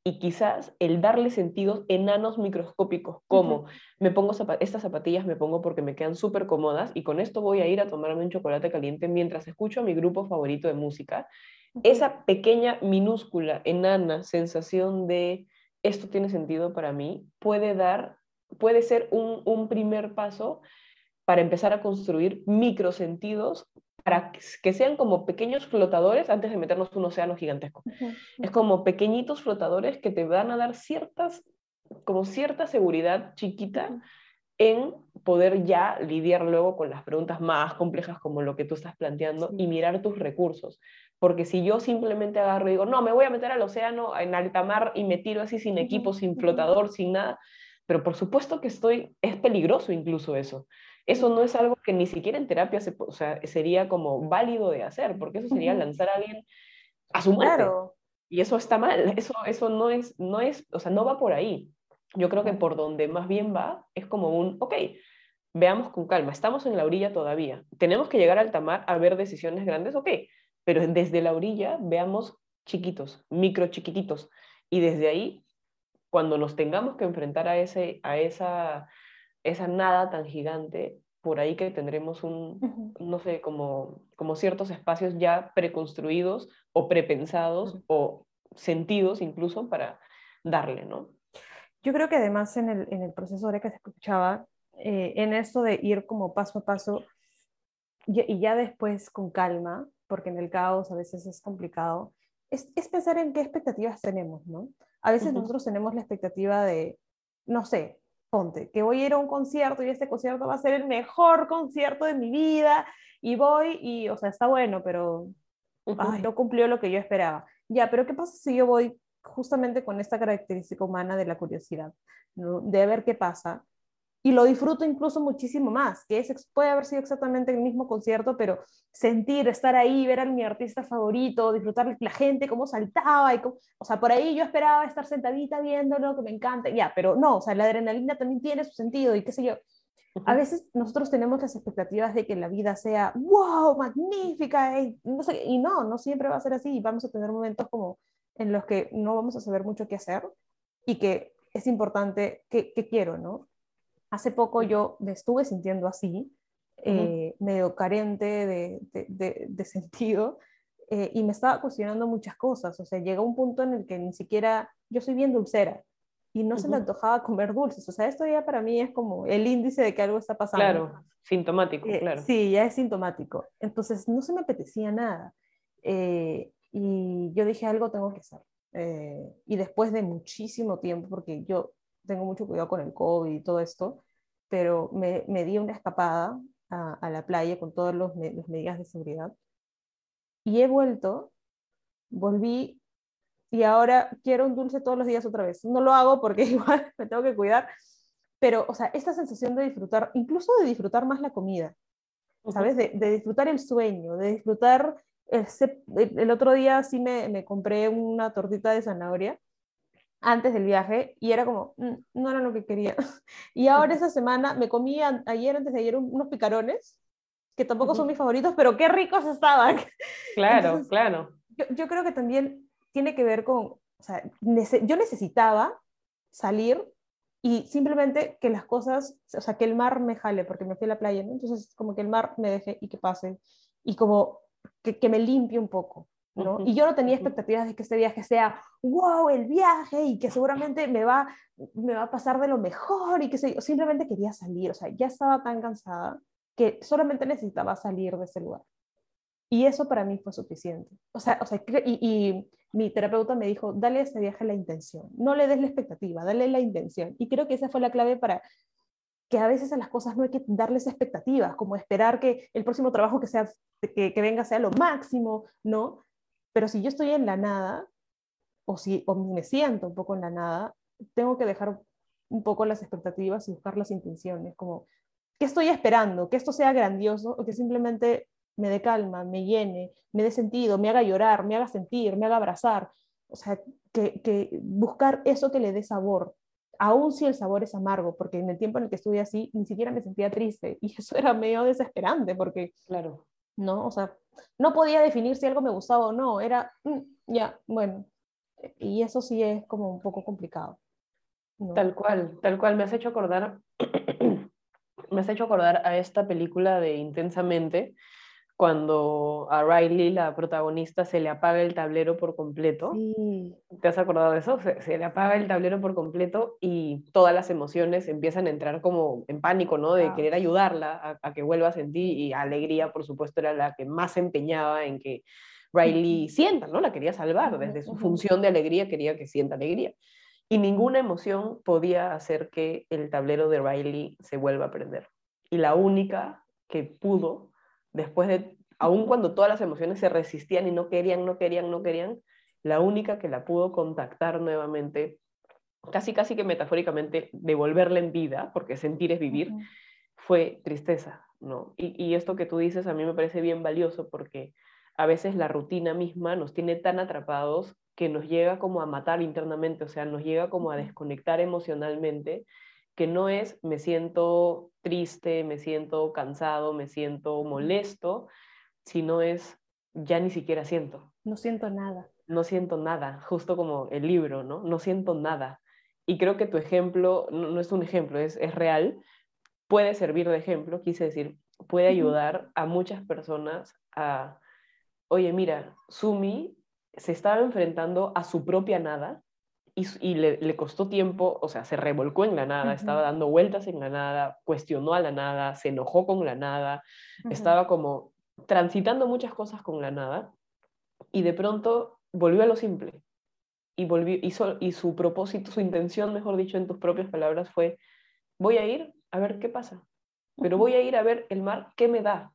[SPEAKER 1] y quizás el darle sentidos enanos microscópicos, como me pongo estas zapatillas, me pongo porque me quedan súper cómodas y con esto voy a ir a tomarme un chocolate caliente mientras escucho a mi grupo favorito de música. Esa pequeña, minúscula, enana sensación de esto tiene sentido para mí puede dar, puede ser un, un primer paso para empezar a construir microsentidos para que sean como pequeños flotadores antes de meternos un océano gigantesco. Es como pequeñitos flotadores que te van a dar ciertas, como cierta seguridad chiquita en poder ya lidiar luego con las preguntas más complejas como lo que tú estás planteando y mirar tus recursos. Porque si yo simplemente agarro y digo, no, me voy a meter al océano en alta mar y me tiro así sin equipo, sin flotador, sin nada, pero por supuesto que estoy, es peligroso incluso eso. Eso no es algo que ni siquiera en terapia se, o sea, sería como válido de hacer, porque eso sería lanzar a alguien a su muerte. Y eso está mal, eso, eso no, es, no es, o sea, no va por ahí. Yo creo que por donde más bien va es como un, ok, veamos con calma, estamos en la orilla todavía, tenemos que llegar al alta mar a ver decisiones grandes, ok, pero desde la orilla veamos chiquitos, micro chiquititos, y desde ahí, cuando nos tengamos que enfrentar a, ese, a esa esa nada tan gigante, por ahí que tendremos un, no sé, como, como ciertos espacios ya preconstruidos o prepensados o sentidos incluso para darle, ¿no?
[SPEAKER 2] Yo creo que además en el, en el proceso de que se escuchaba, eh, en esto de ir como paso a paso y, ya después con calma, porque en el caos a veces es complicado, es, es pensar en qué expectativas tenemos, ¿no? A veces nosotros tenemos la expectativa de, no sé, ponte, que voy a ir a un concierto y este concierto va a ser el mejor concierto de mi vida y voy y, o sea, está bueno, pero no cumplió lo que yo esperaba. Ya, pero ¿qué pasa si yo voy justamente con esta característica humana de la curiosidad, de ver qué pasa? Y lo disfruto incluso muchísimo más, que es, puede haber sido exactamente el mismo concierto, pero sentir, estar ahí, ver a mi artista favorito, disfrutar la gente, cómo saltaba, y o sea, por ahí yo esperaba estar sentadita viéndolo, que me encanta, ya, pero no, o sea, la adrenalina también tiene su sentido y qué sé yo. A veces nosotros tenemos las expectativas de que la vida sea, wow, magnífica, y no, sé, y no, no siempre va a ser así, vamos a tener momentos como en los que no vamos a saber mucho qué hacer y que es importante, qué, qué quiero, ¿no? Hace poco yo me estuve sintiendo así, eh, medio carente de, de, sentido, eh, y me estaba cuestionando muchas cosas. O sea, llegó un punto en el que ni siquiera, yo soy bien dulcera, y no se me antojaba comer dulces. O sea, esto ya para mí es como el índice de que algo está pasando.
[SPEAKER 1] Claro, sintomático,
[SPEAKER 2] eh,
[SPEAKER 1] claro.
[SPEAKER 2] Sí, ya es sintomático. Entonces, no se me apetecía nada. y yo dije, algo tengo que hacer. y después de muchísimo tiempo, porque yo tengo mucho cuidado con el COVID y todo esto, pero me, me di una escapada a, a, la playa con todas las medidas de seguridad. Y he vuelto, volví y ahora quiero un dulce todos los días otra vez. No lo hago porque igual me tengo que cuidar, pero, o sea, esta sensación de disfrutar, incluso de disfrutar más la comida, ¿sabes? De, de disfrutar el sueño, de disfrutar... El, el, otro día sí me, me compré una tortita de zanahoria antes del viaje y era como, mm, no era lo que quería. Y ahora esa semana me comí ayer, antes de ayer, unos picarones, que tampoco son mis favoritos, pero qué ricos estaban.
[SPEAKER 1] Claro, claro.
[SPEAKER 2] Yo, yo, creo que también tiene que ver con, o sea, yo necesitaba salir y simplemente que las cosas, o sea, que el mar me jale, porque me fui a la playa, ¿no? Entonces, como que el mar me deje y que pase, y como que, que me limpie un poco. Y yo no tenía expectativas de que este viaje sea, wow, el viaje y que seguramente me va, me va a pasar de lo mejor y que sé, simplemente quería salir, o sea, ya estaba tan cansada que solamente necesitaba salir de ese lugar. Y eso para mí fue suficiente. O sea, o sea y, y, mi terapeuta me dijo, dale a ese viaje la intención, no le des la expectativa, dale la intención. Y creo que esa fue la clave para que a veces a las cosas no hay que darles expectativas, como esperar que el próximo trabajo que, sea, que, que venga sea lo máximo, ¿no? Pero si yo estoy en la nada, o si o me siento un poco en la nada, tengo que dejar un poco las expectativas y buscar las intenciones, como, ¿qué estoy esperando? ¿Que esto sea grandioso o que simplemente me dé calma, me llene, me dé sentido, me haga llorar, me haga sentir, me haga abrazar? O sea, que, buscar eso que le dé sabor, aun si el sabor es amargo, porque en el tiempo en el que estuve así, ni siquiera me sentía triste y eso era medio desesperante, porque,
[SPEAKER 1] claro,
[SPEAKER 2] ¿no? O sea, no podía definir si algo me gustaba o no, era, mm, ya, bueno, y eso sí es como un poco complicado.
[SPEAKER 1] Tal cual, tal cual, me has hecho acordar, me has hecho acordar a esta película de Intensamente, cuando a Riley, la protagonista, se le apaga el tablero por completo. ¿Te has acordado de eso? Se, le apaga el tablero por completo y todas las emociones empiezan a entrar como en pánico, ¿no? De querer ayudarla a, que vuelva a sentir y alegría, por supuesto, era la que más empeñaba en que Riley sienta, ¿no? La quería salvar, desde su función de alegría quería que sienta alegría. Y ninguna emoción podía hacer que el tablero de Riley se vuelva a prender. Y la única que pudo después de, aun cuando todas las emociones se resistían y no querían, no querían, no querían, la única que la pudo contactar nuevamente, casi casi que metafóricamente devolverla en vida, porque sentir es vivir, fue tristeza, ¿no? Y, y esto que tú dices a mí me parece bien valioso porque a veces la rutina misma nos tiene tan atrapados que nos llega como a matar internamente, o sea, nos llega como a desconectar emocionalmente que no es me siento triste, me siento cansado, me siento molesto, sino es ya ni siquiera siento.
[SPEAKER 2] No siento nada.
[SPEAKER 1] No siento nada, justo como el libro, ¿no? No siento nada. Y creo que tu ejemplo no, es un ejemplo, es, es real, puede servir de ejemplo, quise decir, puede ayudar a muchas personas a, oye, mira, Sumi se estaba enfrentando a su propia nada, y, le, costó tiempo, o sea, se revolcó en la nada, estaba dando vueltas en la nada, cuestionó a la nada, se enojó con la nada, estaba como transitando muchas cosas con la nada y de pronto volvió a lo simple y, volvió, hizo, y su propósito, su intención, mejor dicho, en tus propias palabras fue, voy a ir a ver qué pasa, pero voy a ir a ver el mar, ¿qué me da?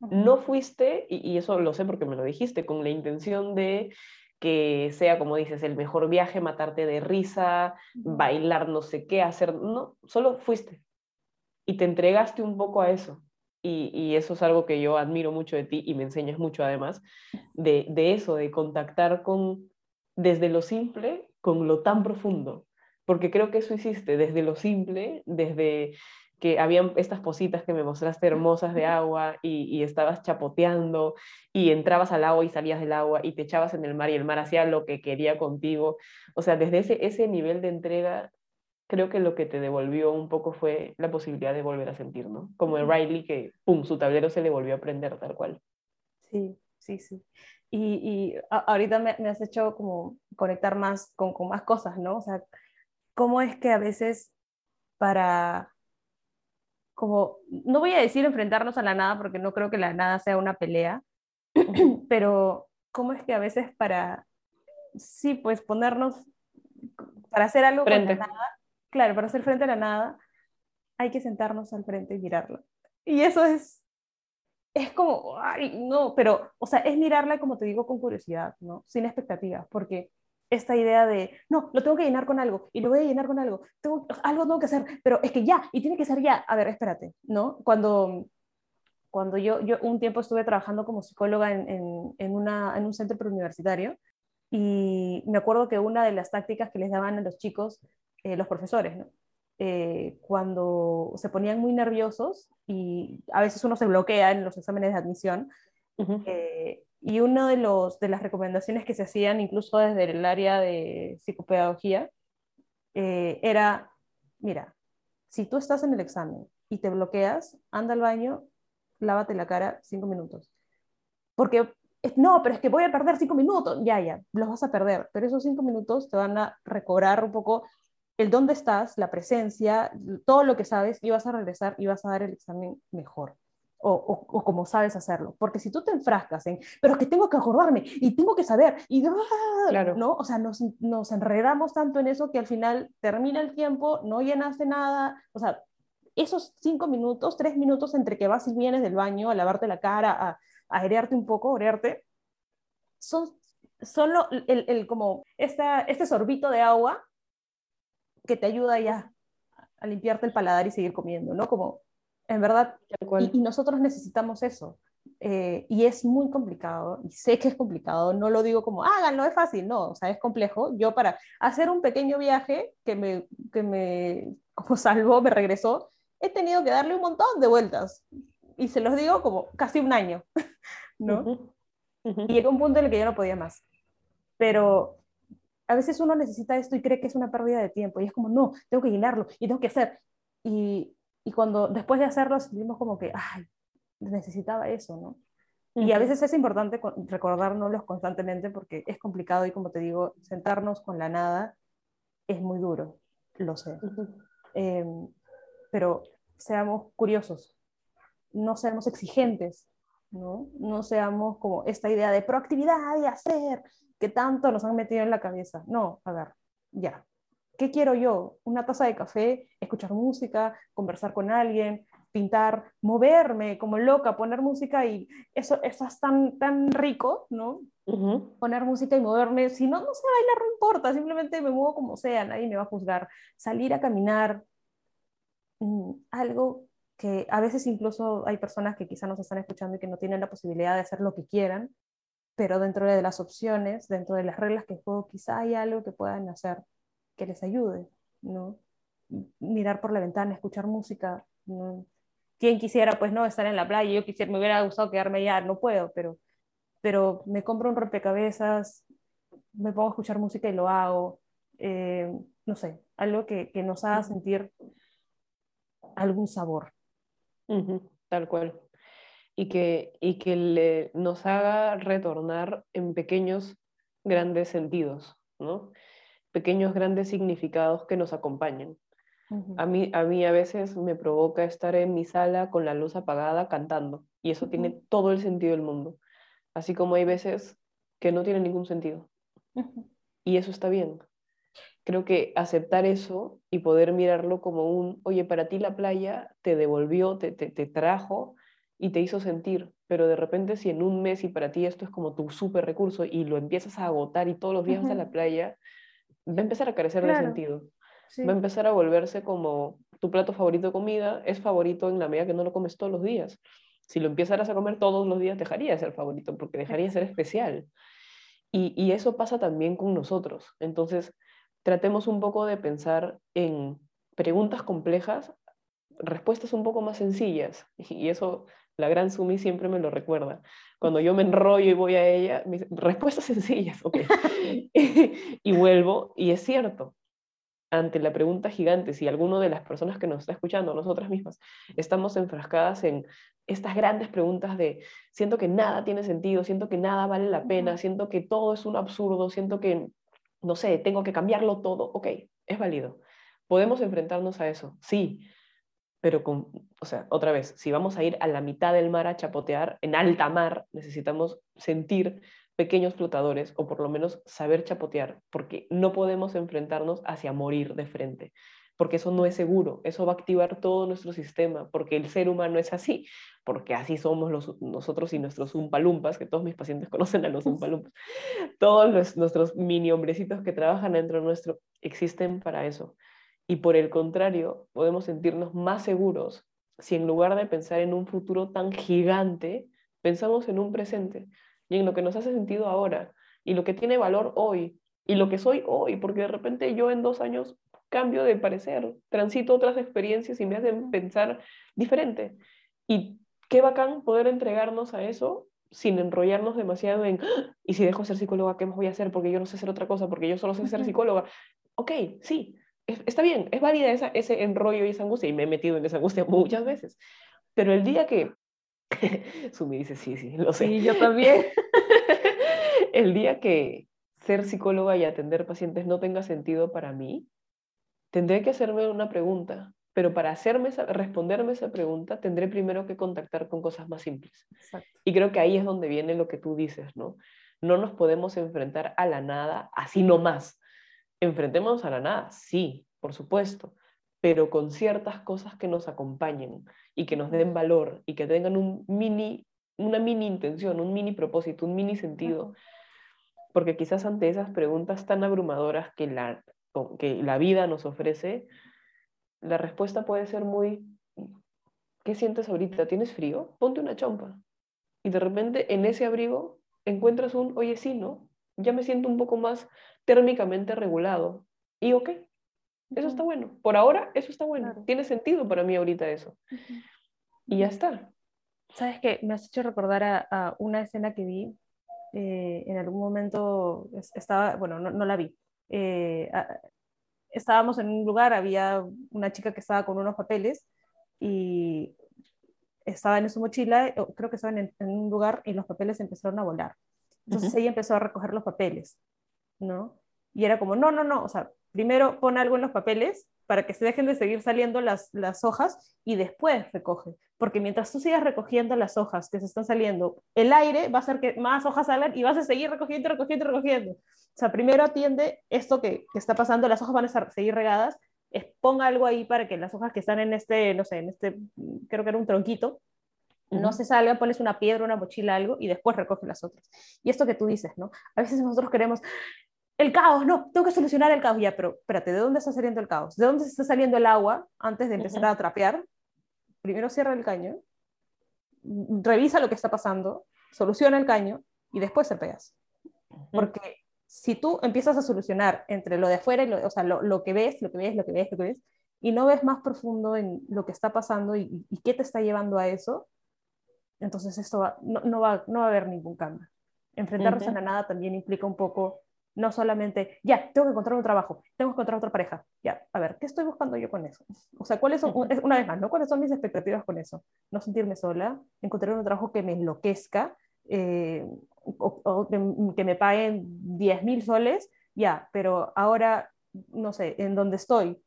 [SPEAKER 1] No fuiste, y, eso lo sé porque me lo dijiste, con la intención de que sea, como dices, el mejor viaje, matarte de risa, bailar no sé qué, hacer, no, solo fuiste y te entregaste un poco a eso. Y, eso es algo que yo admiro mucho de ti y me enseñas mucho además, de, de eso, de contactar con, desde lo simple, con lo tan profundo. Porque creo que eso hiciste desde lo simple, desde que habían estas positas que me mostraste hermosas de agua y, estabas chapoteando y entrabas al agua y salías del agua y te echabas en el mar y el mar hacía lo que quería contigo. O sea, desde ese, ese nivel de entrega, creo que lo que te devolvió un poco fue la posibilidad de volver a sentir, ¿no? Como el Riley que, pum, su tablero se le volvió a prender tal cual.
[SPEAKER 2] Sí, sí, sí. Y, y ahorita me, me, has hecho como conectar más con, con más cosas, ¿no? O sea, cómo es que a veces para como, no voy a decir enfrentarnos a la nada porque no creo que la nada sea una pelea, pero cómo es que a veces para, sí, pues ponernos, para hacer algo frente. con la nada, claro, para hacer frente a la nada, hay que sentarnos al frente y mirarlo. Y eso es, es como, ay, no, pero, o sea, es mirarla, como te digo, con curiosidad, ¿no? Sin expectativas, porque esta idea de, no, lo tengo que llenar con algo y lo voy a llenar con algo, tengo, algo tengo que hacer, pero es que ya, y tiene que ser ya. A ver, espérate, ¿no? Cuando, cuando yo, yo un tiempo estuve trabajando como psicóloga en, en, en, una, en un centro preuniversitario y me acuerdo que una de las tácticas que les daban a los chicos, eh, los profesores, ¿no? Eh, cuando se ponían muy nerviosos y a veces uno se bloquea en los exámenes de admisión, y una de, los, de las recomendaciones que se hacían incluso desde el área de psicopedagogía eh, era, mira, si tú estás en el examen y te bloqueas, anda al baño, lávate la cara cinco minutos. Porque, no, pero es que voy a perder cinco minutos. Ya, ya, los vas a perder. Pero esos cinco minutos te van a recobrar un poco el dónde estás, la presencia, todo lo que sabes y vas a regresar y vas a dar el examen mejor o, o, como sabes hacerlo. Porque si tú te enfrascas en, pero que tengo que acordarme y tengo que saber, y claro. ¿no? O sea, nos, nos, enredamos tanto en eso que al final termina el tiempo, no llenaste nada, o sea, esos cinco minutos, tres minutos entre que vas y vienes del baño a lavarte la cara, a, a airearte un poco, orearte, son, son el, el, como esta, este sorbito de agua que te ayuda ya a limpiarte el paladar y seguir comiendo, ¿no? Como en verdad, y, nosotros necesitamos eso. Eh, y es muy complicado, y sé que es complicado, no lo digo como, háganlo, es fácil, no, o sea, es complejo. Yo para hacer un pequeño viaje que me, que me como salvó, me regresó, he tenido que darle un montón de vueltas. Y se los digo como casi un año, ¿no? Y llegó un punto en el que yo no podía más. Pero a veces uno necesita esto y cree que es una pérdida de tiempo. Y es como, no, tengo que llenarlo y tengo que hacer. Y, y cuando después de hacerlo sentimos como que, ay, necesitaba eso, ¿no? Y a veces es importante recordárnoslos constantemente porque es complicado y como te digo, sentarnos con la nada es muy duro, lo sé. Em, pero seamos curiosos, no seamos exigentes, ¿no? No seamos como esta idea de proactividad y hacer, que tanto nos han metido en la cabeza. No, a ver, ya, ¿Qué quiero yo? Una taza de café, escuchar música, conversar con alguien, pintar, moverme como loca, poner música y eso, eso es tan, tan rico, ¿no? Poner música y moverme, si no, no sé bailar, no importa, simplemente me muevo como sea, nadie me va a juzgar. Salir a caminar, mm, algo que a veces incluso hay personas que quizá nos están escuchando y que no tienen la posibilidad de hacer lo que quieran, pero dentro de las opciones, dentro de las reglas que juego, quizá hay algo que puedan hacer que les ayude, ¿no? Mirar por la ventana, escuchar música, ¿no? Quien quisiera, pues, no, estar en la playa, yo quisiera, me hubiera gustado quedarme allá, no puedo, pero, pero me compro un rompecabezas, me pongo a escuchar música y lo hago, eh, no sé, algo que, que, nos haga sentir algún sabor.
[SPEAKER 1] tal cual. Y que, y que le, nos haga retornar en pequeños, grandes sentidos, ¿no? Pequeños, grandes significados que nos acompañan. a, mí, a mí a veces me provoca estar en mi sala con la luz apagada cantando y eso tiene todo el sentido del mundo. Así como hay veces que no tiene ningún sentido. Y eso está bien. creo que aceptar eso y poder mirarlo como un, oye, para ti la playa te devolvió, te, te, te trajo y te hizo sentir, pero de repente si en un mes y para ti esto es como tu súper recurso y lo empiezas a agotar y todos los días vas a la playa, va a empezar a carecer de sentido. Va a empezar a volverse como tu plato favorito de comida, es favorito en la medida que no lo comes todos los días. Si lo empezaras a comer todos los días, dejaría de ser favorito, porque dejaría de ser especial. Y, y eso pasa también con nosotros. Entonces, tratemos un poco de pensar en preguntas complejas, respuestas un poco más sencillas. Y eso la gran Sumi siempre me lo recuerda. Cuando yo me enrollo y voy a ella, respuestas sencillas, ok. y vuelvo, y es cierto, ante la pregunta gigante, si alguno de las personas que nos está escuchando, nosotras mismas, estamos enfrascadas en estas grandes preguntas de siento que nada tiene sentido, siento que nada vale la pena, siento que todo es un absurdo, siento que, no sé, tengo que cambiarlo todo, ok, es válido. Podemos enfrentarnos a eso, sí, pero con, o sea, otra vez, si vamos a ir a la mitad del mar a chapotear, en alta mar, necesitamos sentir pequeños flotadores o por lo menos saber chapotear, porque no podemos enfrentarnos hacia morir de frente, porque eso no es seguro, eso va a activar todo nuestro sistema, porque el ser humano es así, porque así somos los, nosotros y nuestros umpalumpas, que todos mis pacientes conocen a los umpalumpas, todos los, nuestros mini hombrecitos que trabajan dentro nuestro existen para eso. Y por el contrario, podemos sentirnos más seguros si en lugar de pensar en un futuro tan gigante, pensamos en un presente y en lo que nos hace sentido ahora y lo que tiene valor hoy y lo que soy hoy, porque de repente yo en dos años cambio de parecer, transito otras experiencias y me hacen pensar diferente. Y qué bacán poder entregarnos a eso sin enrollarnos demasiado en, ¡Ah! y si dejo de ser psicóloga, ¿qué más voy a hacer? Porque yo no sé hacer otra cosa, porque yo solo sé ser psicóloga. Ok, sí, está bien, es válida esa, ese enrollo y esa angustia, y me he metido en esa angustia muchas veces. Pero el día que Sumi dice, sí, sí, lo sé.
[SPEAKER 2] Sí, yo también.
[SPEAKER 1] el día que ser psicóloga y atender pacientes no tenga sentido para mí, tendré que hacerme una pregunta, pero para hacerme responderme esa pregunta tendré primero que contactar con cosas más simples. Y creo que ahí es donde viene lo que tú dices, ¿no? No nos podemos enfrentar a la nada así nomás. Enfrentemos a la nada, sí, por supuesto, pero con ciertas cosas que nos acompañen y que nos den valor y que tengan un mini, una mini intención, un mini propósito, un mini sentido. Porque quizás ante esas preguntas tan abrumadoras que la, que la vida nos ofrece, la respuesta puede ser muy, ¿qué sientes ahorita? ¿Tienes frío? Ponte una chompa. Y de repente en ese abrigo encuentras un, oye, sí, ¿no? Ya me siento un poco más térmicamente regulado. Y ok, eso está bueno. Por ahora, eso está bueno. Tiene sentido para mí ahorita eso. Y ya está.
[SPEAKER 2] ¿Sabes qué? Me has hecho recordar a, una escena que vi. Eh, en algún momento estaba, bueno, no, la vi. Eh, estábamos en un lugar, había una chica que estaba con unos papeles y estaba en su mochila, creo que estaban en, en un lugar y los papeles empezaron a volar. Entonces ella empezó a recoger los papeles, ¿no? Y era como, no, no, no, o sea, primero pon algo en los papeles para que se dejen de seguir saliendo las, las hojas y después recoge. Porque mientras tú sigas recogiendo las hojas que se están saliendo, el aire va a hacer que más hojas salgan y vas a seguir recogiendo, recogiendo, recogiendo. O sea, primero atiende esto que, que está pasando, las hojas van a seguir regadas, es, ponga algo ahí para que las hojas que están en este, no sé, en este, creo que era un tronquito, no se salgan, pones una piedra, una mochila, algo, y después recoge las otras. Y esto que tú dices, ¿no? A veces nosotros queremos, el caos, no, tengo que solucionar el caos. Ya, pero espérate, ¿de dónde está saliendo el caos? ¿De dónde está saliendo el agua antes de empezar a trapear? Primero cierra el caño, revisa lo que está pasando, soluciona el caño y después se pegas. Porque si tú empiezas a solucionar entre lo de afuera, y lo, o sea, lo, que ves, lo que ves, lo que ves, lo que ves, y no ves más profundo en lo que está pasando y, qué te está llevando a eso, entonces esto no, va, no va a haber ningún cambio. Enfrentarse a la nada también implica un poco no solamente, ya, tengo que encontrar un trabajo, tengo que encontrar otra pareja. Ya, a ver, ¿qué estoy buscando yo con eso? O sea, ¿cuáles son, una vez más, ¿no? ¿Cuáles son mis expectativas con eso? No sentirme sola, encontrar un trabajo que me enloquezca, eh, o, que, me paguen 10 mil soles, ya, pero ahora, no sé, en donde estoy,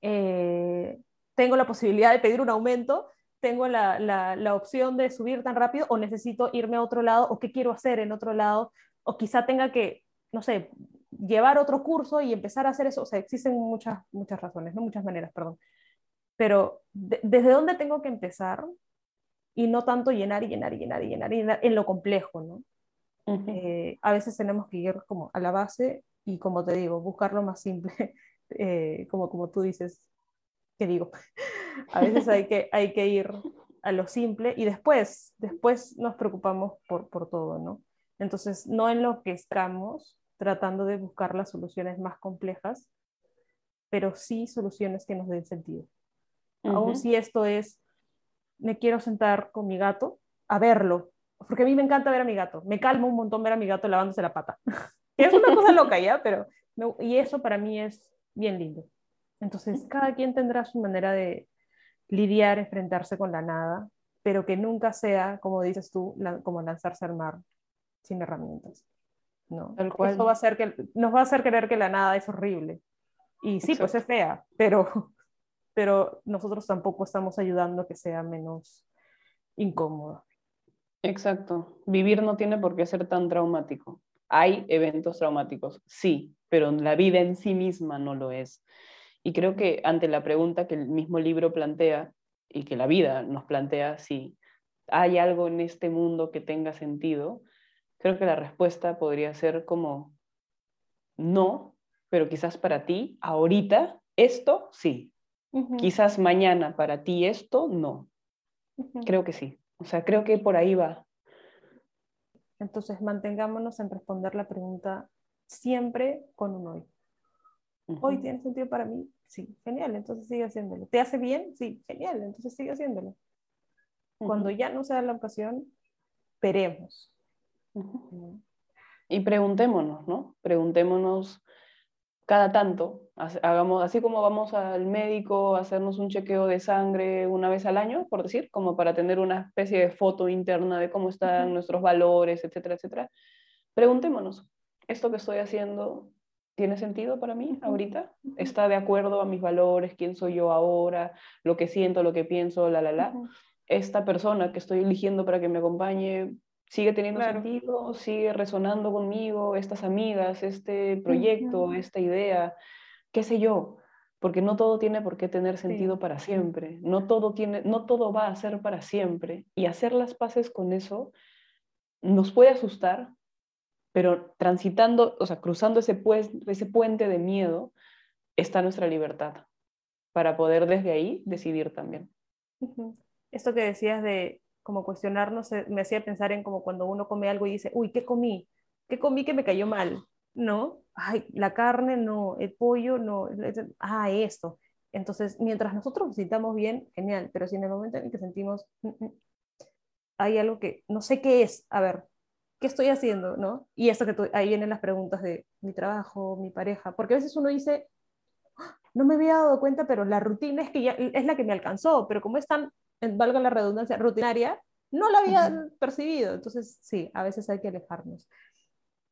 [SPEAKER 2] eh, tengo la posibilidad de pedir un aumento, tengo la, la, la, opción de subir tan rápido o necesito irme a otro lado o qué quiero hacer en otro lado o quizá tenga que no sé, llevar otro curso y empezar a hacer eso. O sea, existen muchas, muchas razones, no muchas maneras, perdón. Pero ¿desde dónde tengo que empezar? Y no tanto llenar y llenar y llenar y llenar, y llenar en lo complejo, ¿no? Eh, a veces tenemos que ir como a la base y como te digo, buscar lo más simple, eh, como, como tú dices, que digo, a veces hay que, hay que ir a lo simple y después, después nos preocupamos por, por todo, ¿no? Entonces, no en lo que estamos tratando de buscar las soluciones más complejas, pero sí soluciones que nos den sentido. Aún si esto es, me quiero sentar con mi gato a verlo, porque a mí me encanta ver a mi gato, me calma un montón ver a mi gato lavándose la pata. es una cosa loca ya, pero, y eso para mí es bien lindo. Entonces, cada quien tendrá su manera de lidiar, enfrentarse con la nada, pero que nunca sea, como dices tú, como lanzarse al mar sin herramientas. ¿no? El cual... Eso va a hacer que, nos va a hacer creer que la nada es horrible. Y sí, pues es fea, pero, pero nosotros tampoco estamos ayudando a que sea menos incómodo.
[SPEAKER 1] Exacto. Vivir no tiene por qué ser tan traumático. Hay eventos traumáticos, sí, pero la vida en sí misma no lo es. Y creo que ante la pregunta que el mismo libro plantea y que la vida nos plantea, si hay algo en este mundo que tenga sentido, creo que la respuesta podría ser como no, pero quizás para ti, ahorita, esto sí. Quizás mañana para ti esto no. Creo que sí. O sea, creo que por ahí va.
[SPEAKER 2] Entonces, mantengámonos en responder la pregunta siempre con un hoy. ¿Hoy tiene sentido para mí? Sí, genial, entonces sigue haciéndolo. ¿Te hace bien? Sí, genial, entonces sigue haciéndolo. Cuando ya no sea la ocasión, veremos.
[SPEAKER 1] Y preguntémonos, ¿no? Preguntémonos cada tanto, hagamos, así como vamos al médico a hacernos un chequeo de sangre una vez al año, por decir, como para tener una especie de foto interna de cómo están nuestros valores, etcétera, etcétera. Preguntémonos, ¿esto que estoy haciendo tiene sentido para mí ahorita? ¿Está de acuerdo a mis valores, quién soy yo ahora, lo que siento, lo que pienso, la, la, la? Esta persona que estoy eligiendo para que me acompañe sigue teniendo sentido, sigue resonando conmigo, estas amigas, este proyecto, esta idea, qué sé yo, porque no todo tiene por qué tener sentido para siempre, no todo, tiene, no todo va a ser para siempre, y hacer las paces con eso nos puede asustar, pero transitando, o sea, cruzando ese, pues, ese puente de miedo, está nuestra libertad para poder desde ahí decidir también.
[SPEAKER 2] Esto que decías de como cuestionarnos, eh, me hacía pensar en como cuando uno come algo y dice, uy, ¿qué comí? ¿Qué comí que me cayó mal? ¿No? Ay, la carne no, el pollo no, ah, esto. Entonces, mientras nosotros nos sintamos bien, genial, pero si en el momento en que sentimos, mm, mm, hay algo que no sé qué es, a ver, ¿qué estoy haciendo? ¿no? Y eso que ahí vienen las preguntas de mi trabajo, mi pareja, porque a veces uno dice, ah, no me había dado cuenta, pero la rutina es, que ya, es la que me alcanzó, pero como es tan valga la redundancia, rutinaria, no la había percibido. Entonces, sí, a veces hay que alejarnos.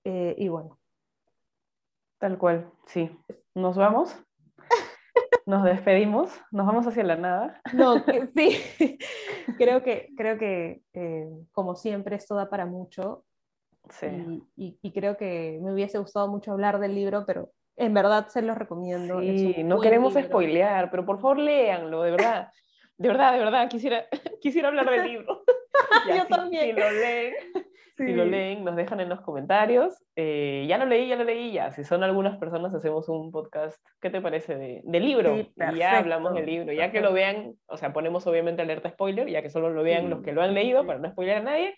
[SPEAKER 2] Eh, y bueno.
[SPEAKER 1] Tal cual, sí. Nos vamos. Nos despedimos, nos vamos hacia la nada.
[SPEAKER 2] No, sí, creo que, creo que eh, como siempre esto da para mucho. Sí. Y, creo que me hubiese gustado mucho hablar del libro, pero en verdad se los recomiendo.
[SPEAKER 1] Sí, no queremos spoilear, pero por favor léanlo, de verdad. De verdad, de verdad, quisiera, quisiera hablar del libro.
[SPEAKER 2] Yo también.
[SPEAKER 1] Si lo leen, si lo leen, nos dejan en los comentarios. Eh, ya lo leí, ya lo leí, ya. Si son algunas personas, hacemos un podcast. ¿Qué te parece de, del libro? y ya hablamos del libro. Ya que lo vean, o sea, ponemos obviamente alerta spoiler, ya que solo lo vean los que lo han leído, para no spoiler a nadie.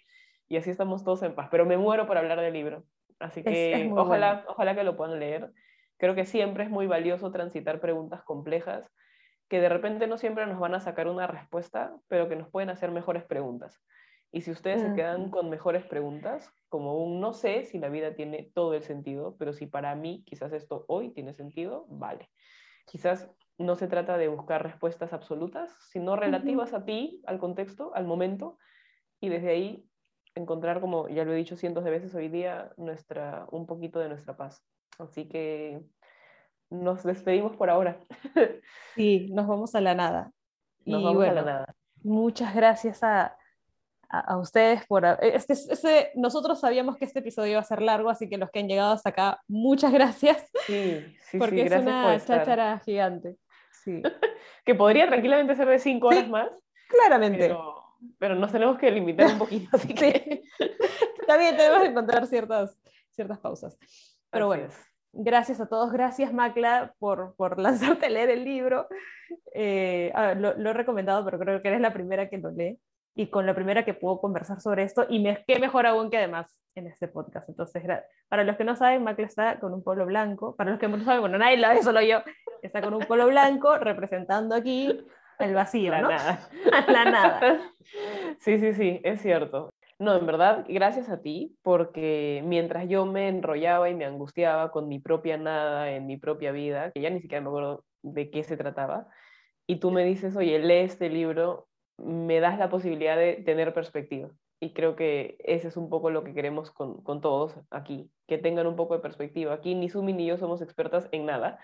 [SPEAKER 1] Y así estamos todos en paz. Pero me muero por hablar del libro. Así que ojalá, ojalá que lo puedan leer. Creo que siempre es muy valioso transitar preguntas complejas que de repente no siempre nos van a sacar una respuesta, pero que nos pueden hacer mejores preguntas. Y si ustedes se quedan con mejores preguntas, como un no sé si la vida tiene todo el sentido, pero si para mí quizás esto hoy tiene sentido, vale. Quizás no se trata de buscar respuestas absolutas, sino relativas a ti, al contexto, al momento, y desde ahí encontrar, como ya lo he dicho cientos de veces hoy día, nuestra, un poquito de nuestra paz. Así que nos despedimos por ahora.
[SPEAKER 2] Sí, nos vamos a la nada.
[SPEAKER 1] Nos vamos a la nada.
[SPEAKER 2] Muchas gracias a, a, ustedes por... Este, este, nosotros sabíamos que este episodio iba a ser largo, así que los que han llegado hasta acá, muchas gracias.
[SPEAKER 1] Sí, sí,
[SPEAKER 2] porque
[SPEAKER 1] es
[SPEAKER 2] una cháchara gigante. Sí.
[SPEAKER 1] que podría tranquilamente ser de cinco horas más.
[SPEAKER 2] Claramente.
[SPEAKER 1] Pero, nos tenemos que limitar un poquito, así que...
[SPEAKER 2] También tenemos que encontrar ciertas, ciertas pausas. Pero bueno, gracias a todos. Gracias, Macla, por, por lanzarte a leer el libro. Eh, lo, lo, he recomendado, pero creo que eres la primera que lo lee y con la primera que puedo conversar sobre esto. Y me, qué mejor aún que además en este podcast. Entonces, para los que no saben, Macla está con un polo blanco. Para los que no saben, bueno, nadie lo ve, solo yo. Está con un polo blanco representando aquí el vacío,
[SPEAKER 1] la
[SPEAKER 2] ¿no?
[SPEAKER 1] Nada.
[SPEAKER 2] la nada.
[SPEAKER 1] Sí, sí, sí, es cierto. No, en verdad, gracias a ti, porque mientras yo me enrollaba y me angustiaba con mi propia nada en mi propia vida, que ya ni siquiera me acuerdo de qué se trataba, y tú me dices, oye, lee este libro, me das la posibilidad de tener perspectiva y creo que ese es un poco lo que queremos con, con, todos aquí, que tengan un poco de perspectiva. Aquí ni Sumi ni yo somos expertas en nada,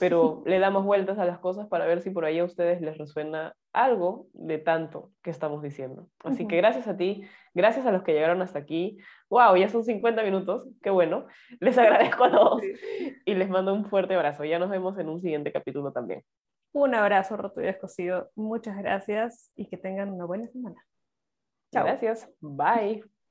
[SPEAKER 1] pero le damos vueltas a las cosas para ver si por ahí a ustedes les resuena algo de tanto que estamos diciendo. Así que gracias a ti, gracias a los que llegaron hasta aquí. ¡Wow! Ya son 50 minutos, qué bueno. Les agradezco a todos y les mando un fuerte abrazo. Ya nos vemos en un siguiente capítulo también.
[SPEAKER 2] Un abrazo roto y descosido. Muchas gracias y que tengan una buena semana.
[SPEAKER 1] Chao. Gracias. Bye.